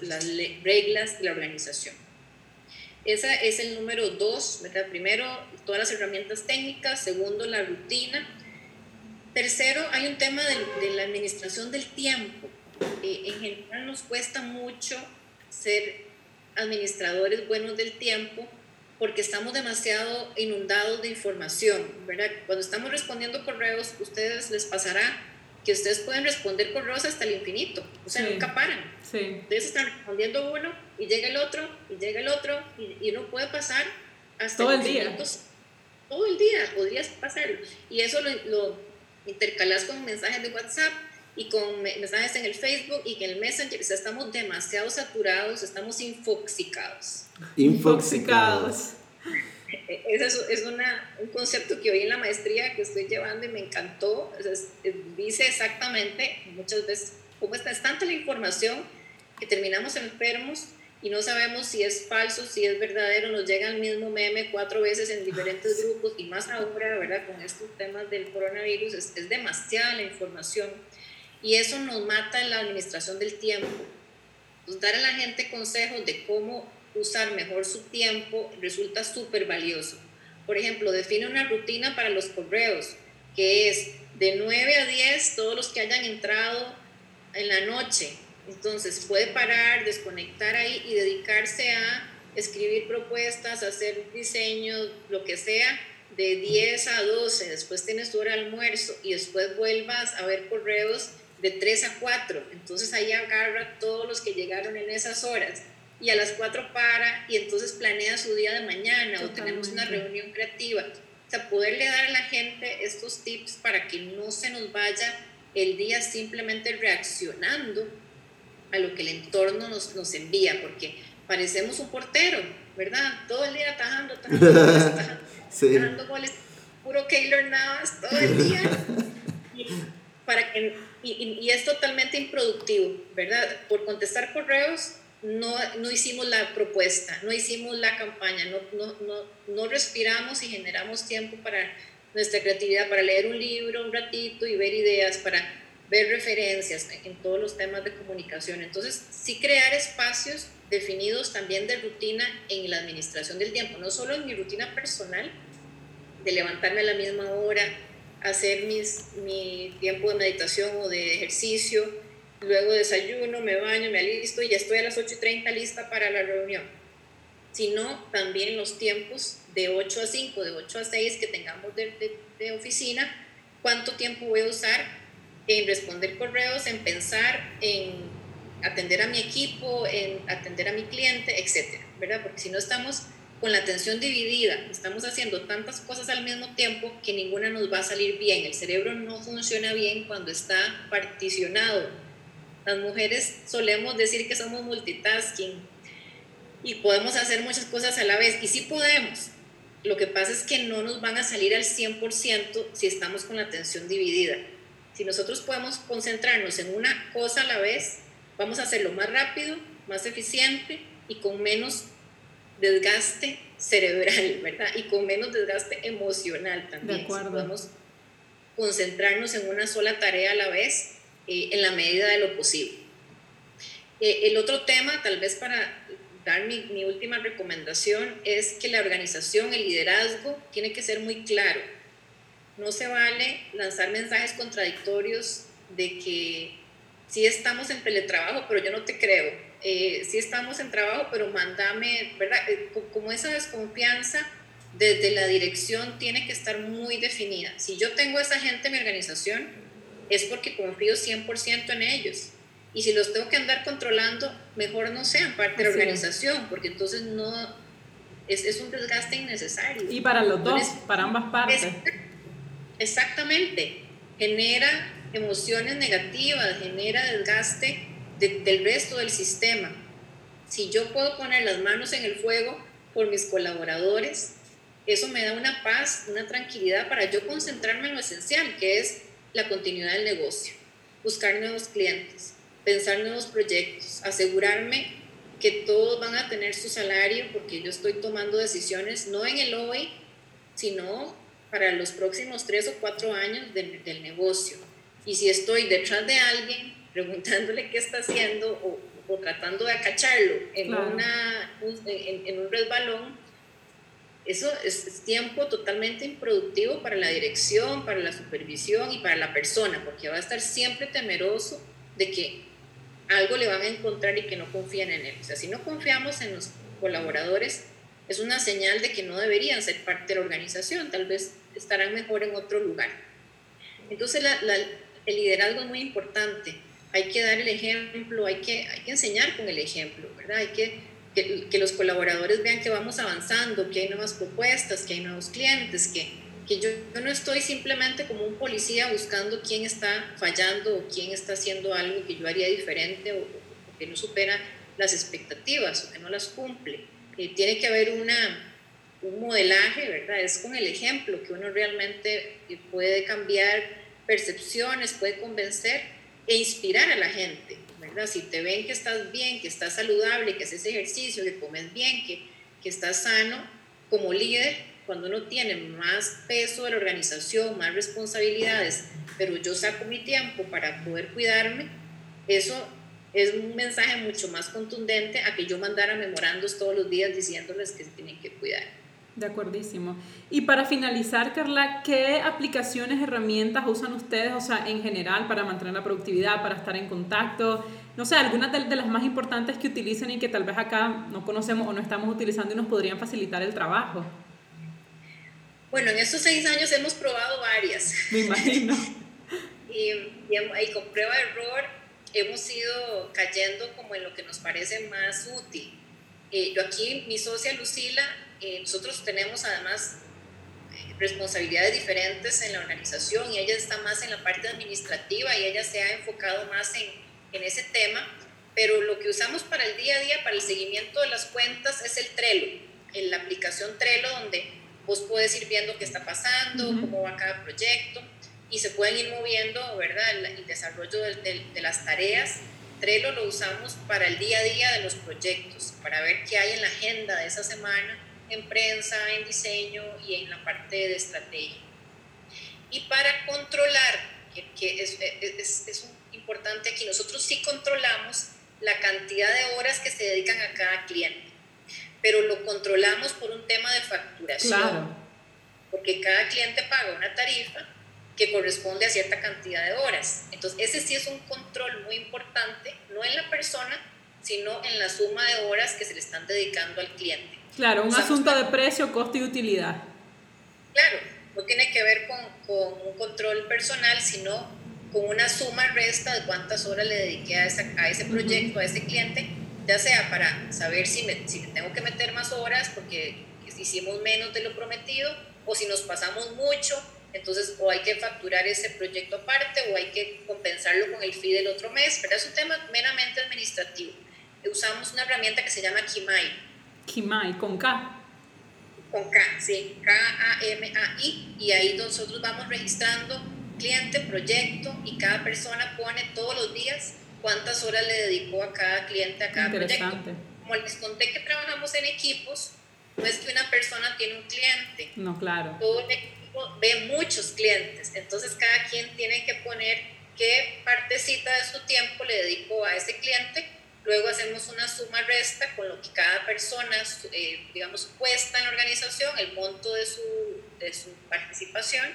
reglas de la organización. Ese es el número dos, ¿verdad? Primero, todas las herramientas técnicas. Segundo, la rutina. Tercero, hay un tema de, la administración del tiempo. Eh, en general nos cuesta mucho ser administradores buenos del tiempo porque estamos demasiado inundados de información, ¿verdad? Cuando estamos respondiendo correos, ustedes les pasará que ustedes pueden responder correos hasta el infinito, o sea, nunca paran. Sí. Ustedes están respondiendo uno y llega el otro y llega el otro y, uno puede pasar hasta todo el día. Todo el día podrías pasarlo. Y eso lo, lo intercalas con mensajes de WhatsApp y con mensajes en el Facebook y en el Messenger. O sea, estamos demasiado saturados, estamos infoxicados. Infoxicados. Ese es, es una, un concepto que hoy en la maestría que estoy llevando y me encantó. dice exactamente muchas veces cómo está, es tanta la información que terminamos enfermos y no sabemos si es falso, si es verdadero, nos llega el mismo meme cuatro veces en diferentes grupos y más ahora, ¿verdad? Con estos temas del coronavirus, es, es demasiada la información y eso nos mata en la administración del tiempo. Pues dar a la gente consejos de cómo usar mejor su tiempo resulta súper valioso. Por ejemplo, define una rutina para los correos, que es de 9 a 10 todos los que hayan entrado en la noche. Entonces puede parar, desconectar ahí y dedicarse a escribir propuestas, hacer diseños, lo que sea, de 10 a 12. Después tienes tu hora de almuerzo y después vuelvas a ver correos de 3 a 4. Entonces ahí agarra todos los que llegaron en esas horas y a las 4 para y entonces planea su día de mañana o tenemos una reunión creativa. O sea, poderle dar a la gente estos tips para que no se nos vaya el día simplemente reaccionando a lo que el entorno nos, nos envía, porque parecemos un portero, ¿verdad? Todo el día atajando, atajando, atajando, sí. goles, puro Keylor Navas todo el día. Y para que y, es totalmente improductivo, ¿verdad? Por contestar correos no, no hicimos la propuesta, no hicimos la campaña, no, no, no, no respiramos y generamos tiempo para nuestra creatividad, para leer un libro un ratito y ver ideas, para ver referencias en todos los temas de comunicación. Entonces, sí crear espacios definidos también de rutina en la administración del tiempo, no solo en mi rutina personal, de levantarme a la misma hora, hacer mis, mi tiempo de meditación o de ejercicio, luego desayuno, me baño, me alisto y ya estoy a las 8 y 30 lista para la reunión. sino también los tiempos de 8 a 5, de 8 a 6 que tengamos de, de, oficina, cuánto tiempo voy a usar en responder correos, en pensar, en atender a mi equipo, en atender a mi cliente, etcétera, ¿verdad? Porque si no estamos con la atención dividida, estamos haciendo tantas cosas al mismo tiempo que ninguna nos va a salir bien. El cerebro no funciona bien cuando está particionado. Las mujeres solemos decir que somos multitasking y podemos hacer muchas cosas a la vez. Y sí podemos. Lo que pasa es que no nos van a salir al 100% si estamos con la atención dividida. Si nosotros podemos concentrarnos en una cosa a la vez, vamos a hacerlo más rápido, más eficiente y con menos desgaste cerebral, ¿verdad? Y con menos desgaste emocional también. De acuerdo. podemos concentrarnos en una sola tarea a la vez eh, en la medida de lo posible. Eh, el otro tema, tal vez para dar mi, mi, última recomendación, es que la organización, el liderazgo, tiene que ser muy claro. No se vale lanzar mensajes contradictorios de que sí estamos en teletrabajo, pero yo no te creo eh, sí estamos en trabajo, pero mándame, ¿verdad? Eh, como esa desconfianza desde la dirección tiene que estar muy definida. Si yo tengo esa gente en mi organización, es porque confío 100% en ellos. Y si los tengo que andar controlando, mejor no sean parte de la organización, porque entonces no es, es, un desgaste innecesario. Y para los dos, para ambas partes. exactamente. Genera emociones negativas, genera desgaste del resto del sistema. Si yo puedo poner las manos en el fuego por mis colaboradores, eso me da una paz, una tranquilidad para yo concentrarme en lo esencial, que es la continuidad del negocio, buscar nuevos clientes, pensar nuevos proyectos, asegurarme que todos van a tener su salario porque yo estoy tomando decisiones no en el hoy, sino para los próximos tres o cuatro años del, negocio. Y si estoy detrás de alguien, preguntándole qué está haciendo o, o tratando de acacharlo en, una, en, en, un resbalón, eso es, tiempo totalmente improductivo para la dirección, para la supervisión y para la persona, porque va a estar siempre temeroso de que algo le van a encontrar y que no confían en él. O sea, si no confiamos en los colaboradores, es una señal de que no deberían ser parte de la organización, tal vez estarán mejor en otro lugar. Entonces, el liderazgo es muy importante hay que dar el ejemplo, hay que, hay que enseñar con el ejemplo, ¿verdad? Hay que, que, los colaboradores vean que vamos avanzando, que hay nuevas propuestas, que hay nuevos clientes, que, que yo, no estoy simplemente como un policía buscando quién está fallando o quién está haciendo algo que yo haría diferente o, que no supera las expectativas o que no las cumple. Eh, tiene que haber una, un modelaje, ¿verdad? Es con el ejemplo que uno realmente puede cambiar percepciones, puede convencer e inspirar a la gente, ¿verdad? Si te ven que estás bien, que estás saludable, que haces ejercicio, que comes bien, que, que estás sano, como líder, cuando uno tiene más peso de la organización, más responsabilidades, pero yo saco mi tiempo para poder cuidarme, eso es un mensaje mucho más contundente a que yo mandara memorandos todos los días diciéndoles que tienen que cuidar. De acuerdísimo. Y para finalizar, Carla, ¿qué aplicaciones, herramientas usan ustedes, o sea, en general, para mantener la productividad, para estar en contacto? No sé, algunas de, las más importantes que utilicen y que tal vez acá no conocemos o no estamos utilizando y nos podrían facilitar el trabajo. Bueno, en estos seis años hemos probado varias. Me imagino. y, y, con prueba de error hemos ido cayendo como en lo que nos parece más útil. Eh, yo aquí, mi socia Lucila, eh, nosotros tenemos además eh, responsabilidades diferentes en la organización y ella está más en la parte administrativa y ella se ha enfocado más en, en ese tema, pero lo que usamos para el día a día, para el seguimiento de las cuentas, es el Trello, en la aplicación Trello donde vos puedes ir viendo qué está pasando, cómo va cada proyecto y se pueden ir moviendo, ¿verdad?, el, desarrollo de, de, de las tareas. Trello lo usamos para el día a día de los proyectos, para ver qué hay en la agenda de esa semana en prensa, en diseño y en la parte de estrategia. Y para controlar, que, es, es, es, importante aquí, nosotros sí controlamos la cantidad de horas que se dedican a cada cliente, pero lo controlamos por un tema de facturación, porque cada cliente paga una tarifa que corresponde a cierta cantidad de horas. Entonces, ese sí es un control muy importante, no en la persona, sino en la suma de horas que se le están dedicando al cliente. Claro, un asunto de precio, costo y utilidad. Claro, no tiene que ver con, con un control personal, sino con una suma resta de cuántas horas le dediqué a, a ese proyecto, a ese cliente, ya sea para saber si, me, si tengo que meter más horas porque hicimos menos de lo prometido o si nos pasamos mucho, entonces o hay que facturar ese proyecto aparte o hay que compensarlo con el fee del otro mes, pero es un tema meramente administrativo. Usamos una herramienta que se llama Kimai. Kimai, con K. Con K, sí, K-A-M-A-I, y ahí nosotros vamos registrando cliente, proyecto, y cada persona pone todos los días cuántas horas le dedicó a cada cliente, a cada proyecto. Como les conté que trabajamos en equipos, no es que una persona tiene un cliente. No, claro. Todo el equipo ve muchos clientes, entonces cada quien tiene que poner qué partecita de su tiempo le dedicó a ese cliente. Luego hacemos una suma resta con lo que cada persona, eh, digamos, cuesta en la organización, el monto de su, de su participación,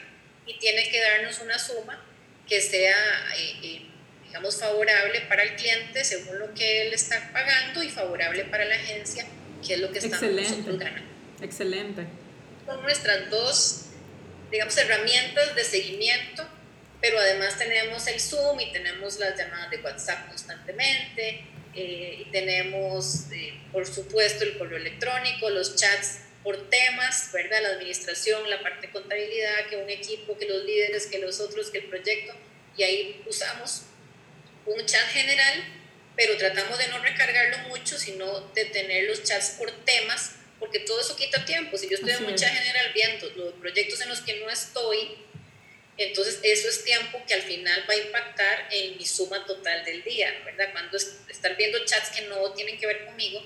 y tiene que darnos una suma que sea, eh, eh, digamos, favorable para el cliente según lo que él está pagando y favorable para la agencia que es lo que estamos nosotros ganando. Excelente. Son nuestras dos, digamos, herramientas de seguimiento, pero además tenemos el Zoom y tenemos las llamadas de WhatsApp constantemente, eh, y tenemos, eh, por supuesto, el correo electrónico, los chats por temas, ¿verdad? La administración, la parte de contabilidad, que un equipo, que los líderes, que los otros, que el proyecto, y ahí usamos un chat general pero tratamos de no recargarlo mucho, sino de tener los chats por temas, porque todo eso quita tiempo. Si yo estoy en mucha general viendo los proyectos en los que no estoy, entonces eso es tiempo que al final va a impactar en mi suma total del día, ¿verdad? Cuando estar viendo chats que no tienen que ver conmigo,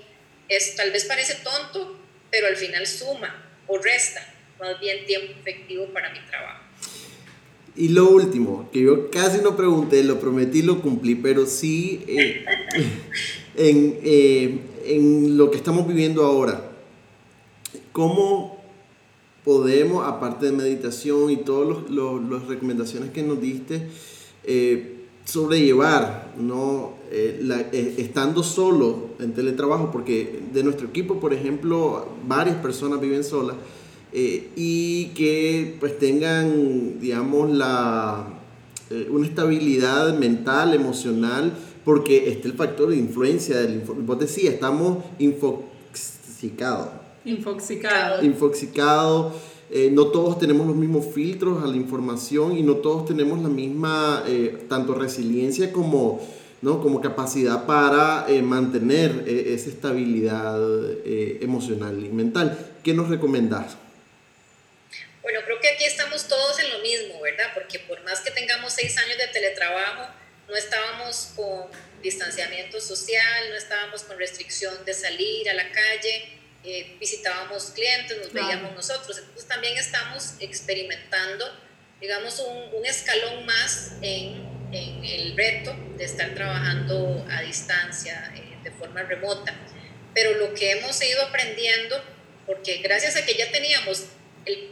es, tal vez parece tonto, pero al final suma o resta más bien tiempo efectivo para mi trabajo. Y lo último, que yo casi no pregunté, lo prometí, lo cumplí, pero sí eh, en, eh, en, lo que estamos viviendo ahora, ¿cómo podemos, aparte de meditación y todas las recomendaciones que nos diste, eh, sobrellevar, ¿no? estando solo en teletrabajo? Porque de nuestro equipo, por ejemplo, varias personas viven solas eh, y que pues tengan, digamos, la, eh, una estabilidad mental, emocional, porque este el factor de influencia del vos decías, estamos infoxicados. Infoxicados. Infoxicados. Eh, no todos tenemos los mismos filtros a la información y no todos tenemos la misma, tanto resiliencia como, ¿no? como capacidad para mantener esa estabilidad emocional y mental. ¿Qué nos recomendás? Bueno, creo que aquí estamos todos en lo mismo, ¿verdad? Porque por más que tengamos seis años de teletrabajo, no estábamos con distanciamiento social, no estábamos con restricción de salir a la calle, eh, visitábamos clientes, nos veíamos nosotros. Entonces también estamos experimentando, digamos, un, escalón más en, en, el reto de estar trabajando a distancia, eh, de forma remota. Pero lo que hemos ido aprendiendo, porque gracias a que ya teníamos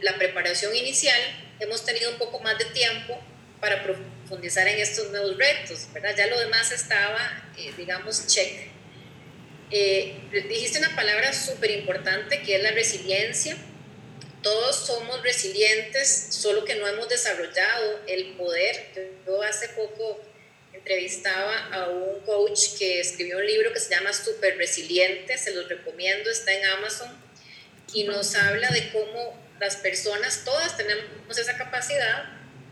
la preparación inicial, hemos tenido un poco más de tiempo para profundizar en estos nuevos retos, ¿verdad? Ya lo demás estaba, eh, digamos, check. Eh, dijiste una palabra súper importante que es la resiliencia. Todos somos resilientes, solo que no hemos desarrollado el poder. Yo hace poco entrevistaba a un coach que escribió un libro que se llama Super Resiliente, se los recomiendo, está en Amazon, y nos habla de cómo las personas, todas tenemos esa capacidad,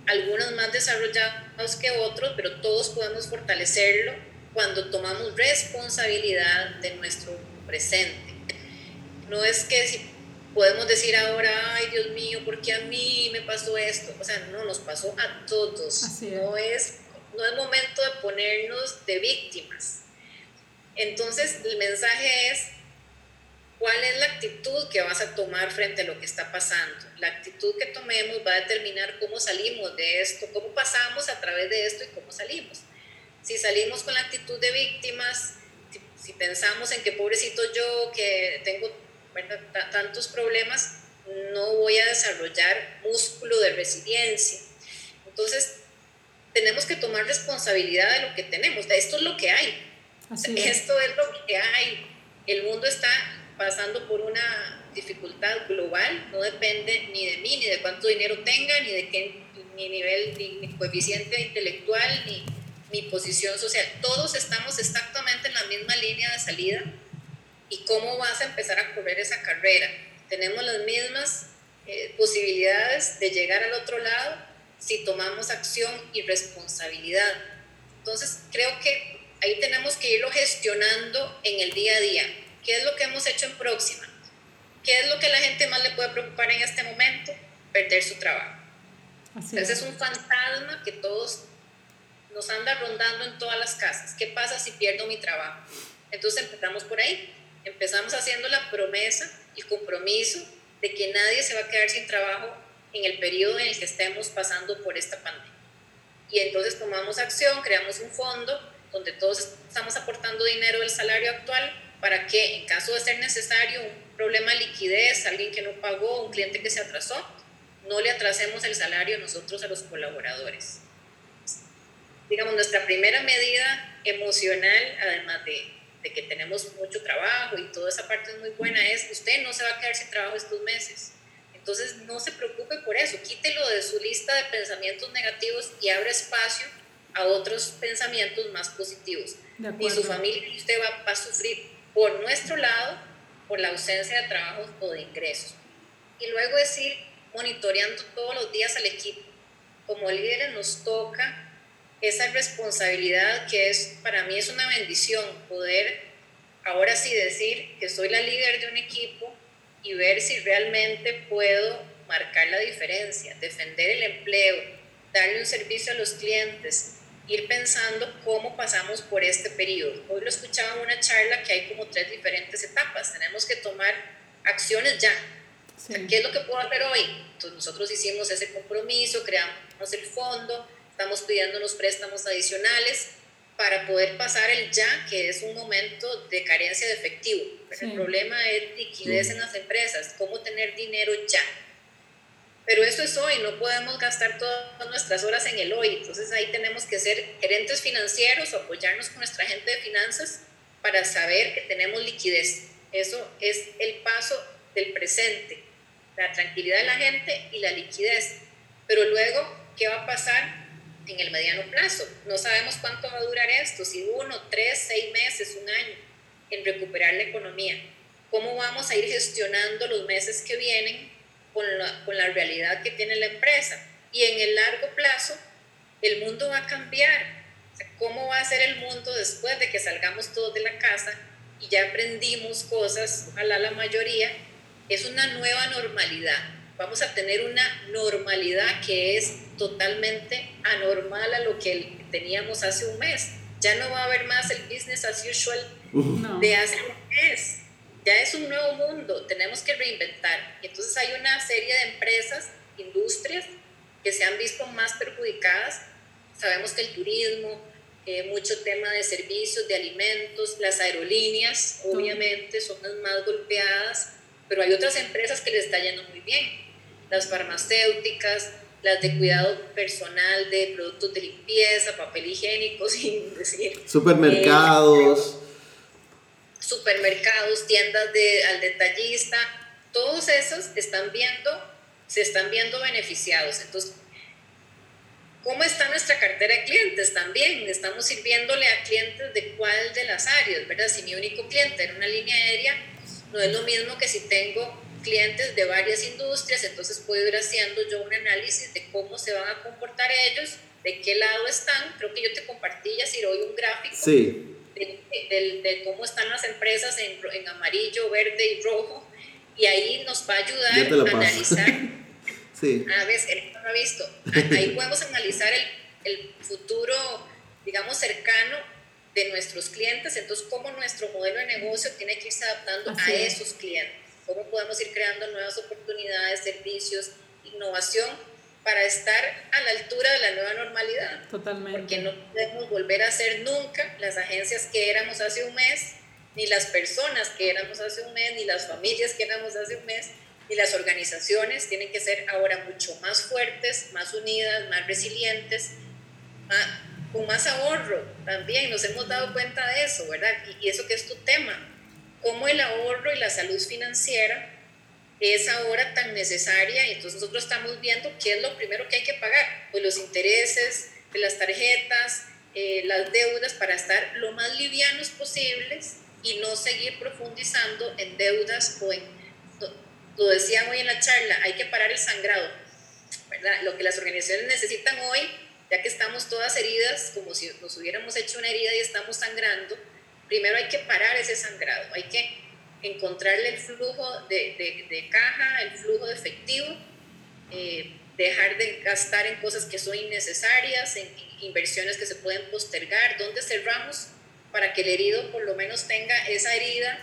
algunos más desarrollados que otros, pero todos podemos fortalecerlo cuando tomamos responsabilidad de nuestro presente. No es que si podemos decir ahora, ay Dios mío, ¿por qué a mí me pasó esto? O sea, no, nos pasó a todos. No es, no es momento de ponernos de víctimas. Entonces, el mensaje es, ¿Cuál es la actitud que vas a tomar frente a lo que está pasando? La actitud que tomemos va a determinar cómo salimos de esto, cómo pasamos a través de esto y cómo salimos. Si salimos con la actitud de víctimas, si, pensamos en que pobrecito yo, que tengo tantos problemas, no voy a desarrollar músculo de resiliencia. Entonces, tenemos que tomar responsabilidad de lo que tenemos. Esto es lo que hay. Esto es lo que hay. El mundo está pasando por una dificultad global, no depende ni de mí, ni de cuánto dinero tenga, ni de qué ni nivel, ni, coeficiente intelectual, ni mi posición social. Todos estamos exactamente en la misma línea de salida. ¿Y cómo vas a empezar a correr esa carrera? Tenemos las mismas eh, posibilidades de llegar al otro lado si tomamos acción y responsabilidad. Entonces, creo que ahí tenemos que irlo gestionando en el día a día. ¿Qué es lo que hemos hecho en Próxima? ¿Qué es lo que a la gente más le puede preocupar en este momento? Perder su trabajo. Ese es un fantasma que todos nos anda rondando en todas las casas. ¿Qué pasa si pierdo mi trabajo? Entonces empezamos por ahí. Empezamos haciendo la promesa y compromiso de que nadie se va a quedar sin trabajo en el periodo en el que estemos pasando por esta pandemia. Y entonces tomamos acción, creamos un fondo donde todos estamos aportando dinero del salario actual para que en caso de ser necesario un problema de liquidez, alguien que no pagó, un cliente que se atrasó, no le atrasemos el salario nosotros a los colaboradores. Digamos, nuestra primera medida emocional, además de, de que tenemos mucho trabajo y toda esa parte es muy buena, es usted no se va a quedar sin trabajo estos meses. Entonces, no se preocupe por eso, quítelo de su lista de pensamientos negativos y abra espacio a otros pensamientos más positivos. Ni su familia ni usted va, va, a sufrir por nuestro lado por la ausencia de trabajo o de ingresos. Y luego decir, monitoreando todos los días al equipo. Como líderes nos toca esa responsabilidad que es, para mí es una bendición poder ahora sí decir que soy la líder de un equipo y ver si realmente puedo marcar la diferencia, defender el empleo, darle un servicio a los clientes, ir pensando cómo pasamos por este periodo. Hoy lo escuchaba en una charla que hay como tres diferentes etapas. Tenemos que tomar acciones ya. ¿Qué es lo que puedo hacer hoy? Entonces nosotros hicimos ese compromiso, creamos el fondo, estamos pidiendo los préstamos adicionales para poder pasar el ya, que es un momento de carencia de efectivo. El problema es liquidez en las empresas, cómo tener dinero ya. Pero eso es hoy, no podemos gastar todas nuestras horas en el hoy. Entonces ahí tenemos que ser gerentes financieros o apoyarnos con nuestra gente de finanzas para saber que tenemos liquidez. Eso es el paso del presente, la tranquilidad de la gente y la liquidez. Pero luego, ¿qué va a pasar en el mediano plazo? No sabemos cuánto va a durar esto, si uno, tres, seis meses, un año, en recuperar la economía. ¿Cómo vamos a ir gestionando los meses que vienen con la, realidad que tiene la empresa. Y en el largo plazo, el mundo va a cambiar. ¿Cómo va a ser el mundo después de que salgamos todos de la casa y ya aprendimos cosas, ojalá la mayoría? Es una nueva normalidad. Vamos a tener una normalidad que es totalmente anormal a lo que teníamos hace un mes. Ya no va a haber más el business as usual de hace un mes ya es un nuevo mundo, tenemos que reinventar. Y entonces hay una serie de empresas, industrias, que se han visto más perjudicadas. Sabemos que el turismo, eh, mucho tema de servicios, de alimentos, las aerolíneas, obviamente, son las más golpeadas, pero hay otras empresas que les está yendo muy bien. Las farmacéuticas, las de cuidado personal, de productos de limpieza, papel higiénico, sin decir. Supermercados. Eh, supermercados, tiendas de, al detallista, todos esos están viendo, se están viendo beneficiados. Entonces, ¿cómo está nuestra cartera de clientes? También estamos sirviéndole a clientes de cuál de las áreas, ¿verdad? Si mi único cliente era una línea aérea, no es lo mismo que si tengo clientes de varias industrias, entonces puedo ir haciendo yo un análisis de cómo se van a comportar ellos, de qué lado están. Creo que yo te compartí, ya si hoy un gráfico. Sí de, de, cómo están las empresas en, en, amarillo, verde y rojo, y ahí nos va a ayudar a analizar. sí. A ver, él no lo ha visto. Ahí podemos analizar el, el futuro, digamos, cercano de nuestros clientes, entonces cómo nuestro modelo de negocio tiene que irse adaptando a esos clientes, cómo podemos ir creando nuevas oportunidades, servicios, innovación para estar a la altura de la nueva normalidad. Totalmente. Porque no podemos volver a ser nunca las agencias que éramos hace un mes, ni las personas que éramos hace un mes, ni las familias que éramos hace un mes, ni las organizaciones. Tienen que ser ahora mucho más fuertes, más unidas, más resilientes, con más ahorro también, nos hemos dado cuenta de eso, ¿verdad? Y, y eso que es tu tema, cómo el ahorro y la salud financiera es ahora tan necesaria y entonces nosotros estamos viendo qué es lo primero que hay que pagar, pues los intereses de las tarjetas, eh, las deudas para estar lo más livianos posibles y no seguir profundizando en deudas o en, lo decían hoy en la charla, hay que parar el sangrado, ¿verdad? Lo que las organizaciones necesitan hoy, ya que estamos todas heridas, como si nos hubiéramos hecho una herida y estamos sangrando, primero hay que parar ese sangrado, hay que encontrarle el flujo de, de, caja, el flujo de efectivo, eh, dejar de gastar en cosas que son innecesarias, en, inversiones que se pueden postergar, dónde cerramos para que el herido por lo menos tenga esa herida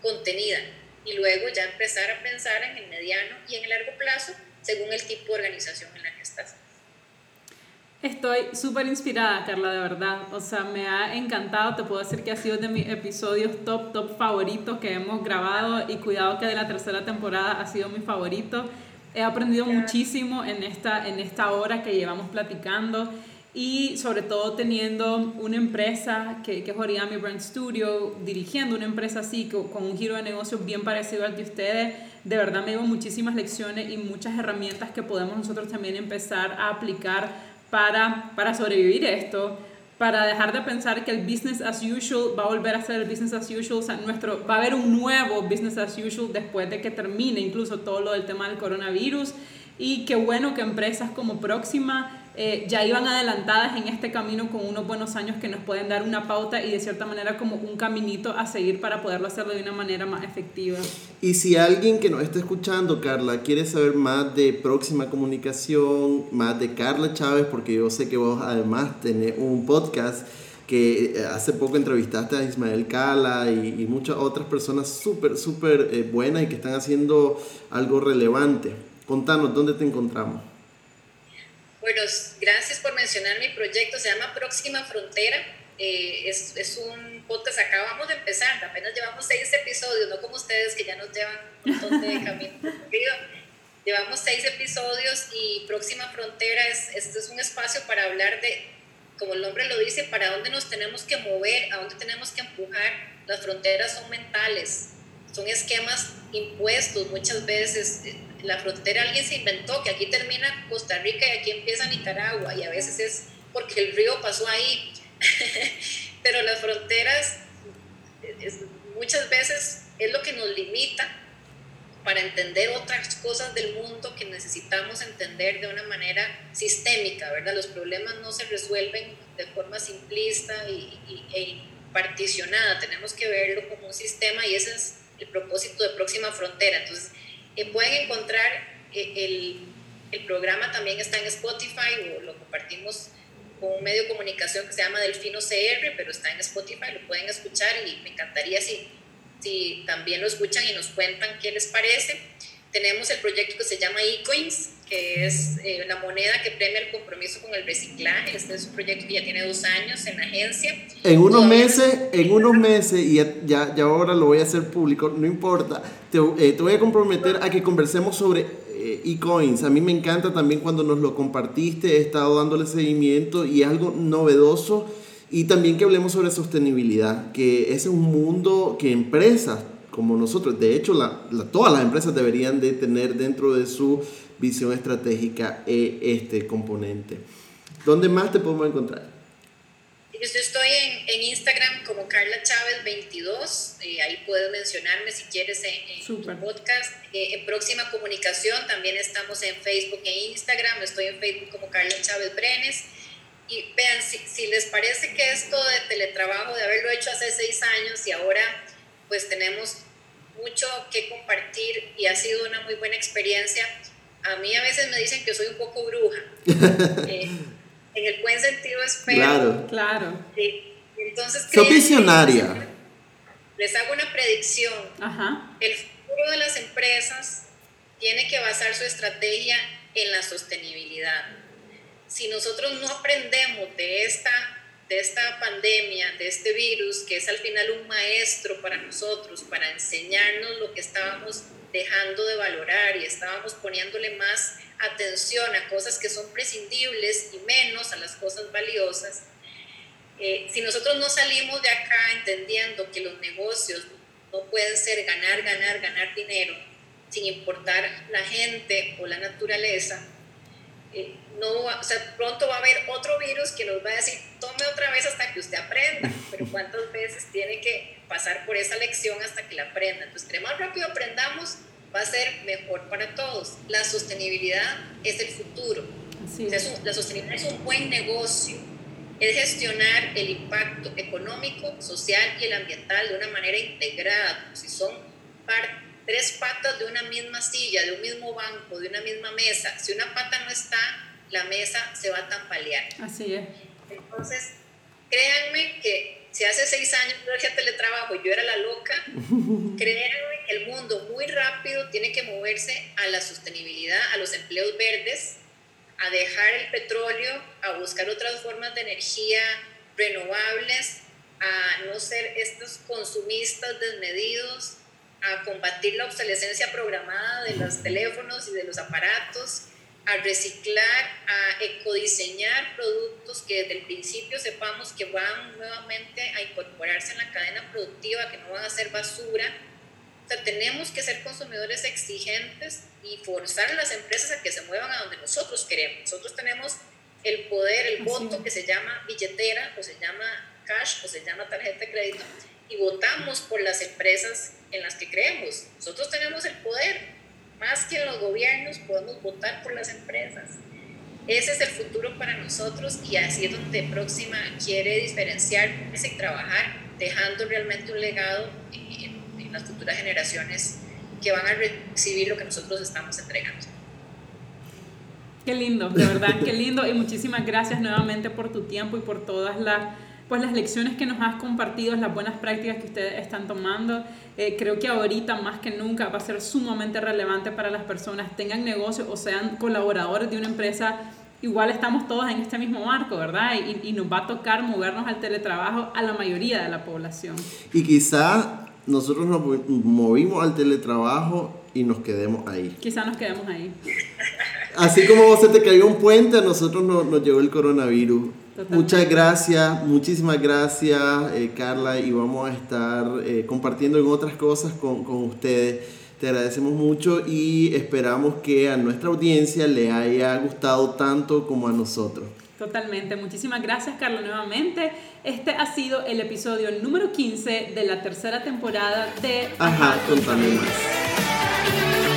contenida y luego ya empezar a pensar en el mediano y en el largo plazo según el tipo de organización en la que estás. Estoy súper inspirada, Carla, de verdad. O sea, me ha encantado. Te puedo decir que ha sido de mis episodios top, top favoritos que hemos grabado. Y cuidado que de la tercera temporada ha sido mi favorito. He aprendido muchísimo en esta, en esta hora que llevamos platicando. Y sobre todo teniendo una empresa que, que es Origami Brand Studio, dirigiendo una empresa así, con un giro de negocio bien parecido al de ustedes. De verdad me llevo muchísimas lecciones y muchas herramientas que podemos nosotros también empezar a aplicar para, para sobrevivir esto, para dejar de pensar que el business as usual va a volver a ser el business as usual, o sea, nuestro, va a haber un nuevo business as usual después de que termine incluso todo lo del tema del coronavirus. Y qué bueno que empresas como Próxima eh, ya iban adelantadas en este camino con unos buenos años que nos pueden dar una pauta y de cierta manera como un caminito a seguir para poderlo hacerlo de una manera más efectiva. Y si alguien que nos está escuchando, Carla, quiere saber más de próxima comunicación, más de Carla Chávez, porque yo sé que vos además tenés un podcast que eh, hace poco entrevistaste a Ismael Cala y, muchas otras personas súper, súper eh, buenas y que están haciendo algo relevante. Contanos, ¿dónde te encontramos? Bueno, gracias por mencionar mi proyecto. Se llama Próxima Frontera. Eh, es, es, un podcast, acabamos de empezar, apenas llevamos seis episodios, no como ustedes que ya nos llevan un montón de camino Llevamos seis episodios y Próxima Frontera es, este es un espacio para hablar de, como el nombre lo dice, para dónde nos tenemos que mover, a dónde tenemos que empujar. Las fronteras son mentales, son esquemas impuestos muchas veces la frontera alguien se inventó, que aquí termina Costa Rica y aquí empieza Nicaragua, y a veces es porque el río pasó ahí. Pero las fronteras muchas veces es lo que nos limita para entender otras cosas del mundo que necesitamos entender de una manera sistémica, ¿verdad? Los problemas no se resuelven de forma simplista y, e particionada, tenemos que verlo como un sistema y ese es el propósito de Próxima Frontera. Entonces, eh, pueden encontrar eh, el, el, programa también está en Spotify o lo compartimos con un medio de comunicación que se llama Delfino CR, pero está en Spotify, lo pueden escuchar y me encantaría si, si también lo escuchan y nos cuentan qué les parece. Tenemos el proyecto que se llama eCoins, que es eh, la moneda que premia el compromiso con el reciclaje. Este es un proyecto que ya tiene dos años en la agencia. En unos meses, en unos meses, y ya, ya, ahora lo voy a hacer público, no importa, te, eh, te voy a comprometer a que conversemos sobre eh, eCoins. A mí me encanta también cuando nos lo compartiste, he estado dándole seguimiento y es algo novedoso. Y también que hablemos sobre sostenibilidad, que ese es un mundo que empresas como nosotros, de hecho la, todas las empresas deberían de tener dentro de su visión estratégica e este componente. ¿Dónde más te podemos encontrar? Yo estoy en, en Instagram como Carla Chávez 22, eh, ahí puedes mencionarme si quieres en, tu podcast. Eh, en Próxima Comunicación también estamos en Facebook e Instagram, estoy en Facebook como Carla Chávez Brenes. Y vean, si, si les parece que esto de teletrabajo, de haberlo hecho hace seis años y ahora pues tenemos mucho que compartir y ha sido una muy buena experiencia, a mí a veces me dicen que soy un poco bruja. Eh, en el buen sentido espero. Claro, claro. entonces, Soy visionaria. Les hago una predicción. El futuro de las empresas tiene que basar su estrategia en la sostenibilidad. Si nosotros no aprendemos de esta, de esta pandemia, de este virus, que es al final un maestro para nosotros, para enseñarnos lo que estábamos dejando de valorar y estábamos poniéndole más atención a cosas que son prescindibles y menos a las cosas valiosas, Eh, si nosotros no salimos de acá entendiendo que los negocios no pueden ser ganar, ganar, ganar dinero, sin importar la gente o la naturaleza, eh, no, o sea, pronto va a haber otro virus que nos va a decir, tome otra vez hasta que usted aprenda, pero cuántas veces tiene que pasar por esa lección hasta que la aprenda. Entonces, entre más rápido aprendamos, va a ser mejor para todos. La sostenibilidad es el futuro. la sostenibilidad es un buen negocio. Es gestionar el impacto económico, social y el ambiental de una manera integrada. Si son tres patas de una misma silla, de un mismo banco, de una misma mesa, si una pata no está, la mesa se va a tambalear. Así es. Entonces, créanme que si hace seis años yo hacía teletrabajo yo era la loca, créanme que el mundo muy rápido tiene que moverse a la sostenibilidad, a los empleos verdes, a dejar el petróleo, a buscar otras formas de energía renovables, a no ser estos consumistas desmedidos, a combatir la obsolescencia programada de los teléfonos y de los aparatos, a reciclar, a ecodiseñar productos que desde el principio sepamos que van nuevamente a incorporarse en la cadena productiva, que no van a ser basura. O sea, tenemos que ser consumidores exigentes y forzar a las empresas a que se muevan a donde nosotros queremos. Nosotros tenemos el poder, el voto que se llama billetera o se llama cash o se llama tarjeta de crédito y votamos por las empresas en las que creemos. Nosotros tenemos el poder más que los gobiernos, podemos votar por las empresas. Ese es el futuro para nosotros y así es donde Próxima quiere diferenciarse y trabajar, dejando realmente un legado en, las futuras generaciones que van a recibir lo que nosotros estamos entregando. Qué lindo, de verdad, qué lindo y muchísimas gracias nuevamente por tu tiempo y por todas las pues las lecciones que nos has compartido, las buenas prácticas que ustedes están tomando. Eh, creo que ahorita más que nunca va a ser sumamente relevante para las personas, tengan negocios o sean colaboradores de una empresa. Igual estamos todos en este mismo marco, ¿verdad? Y, y nos va a tocar movernos al teletrabajo a la mayoría de la población. Y quizá nosotros nos movimos al teletrabajo y nos quedemos ahí. Quizá nos quedemos ahí. Así como vos se te cayó un puente, a nosotros nos, nos llegó el coronavirus Muchas gracias, muchísimas gracias eh, Carla y vamos a estar eh, compartiendo en otras cosas con, con, ustedes. Te agradecemos mucho y esperamos que a nuestra audiencia le haya gustado tanto como a nosotros. Totalmente, muchísimas gracias Carla nuevamente. Este ha sido el episodio número 15 de la tercera temporada de Ajá, contame más.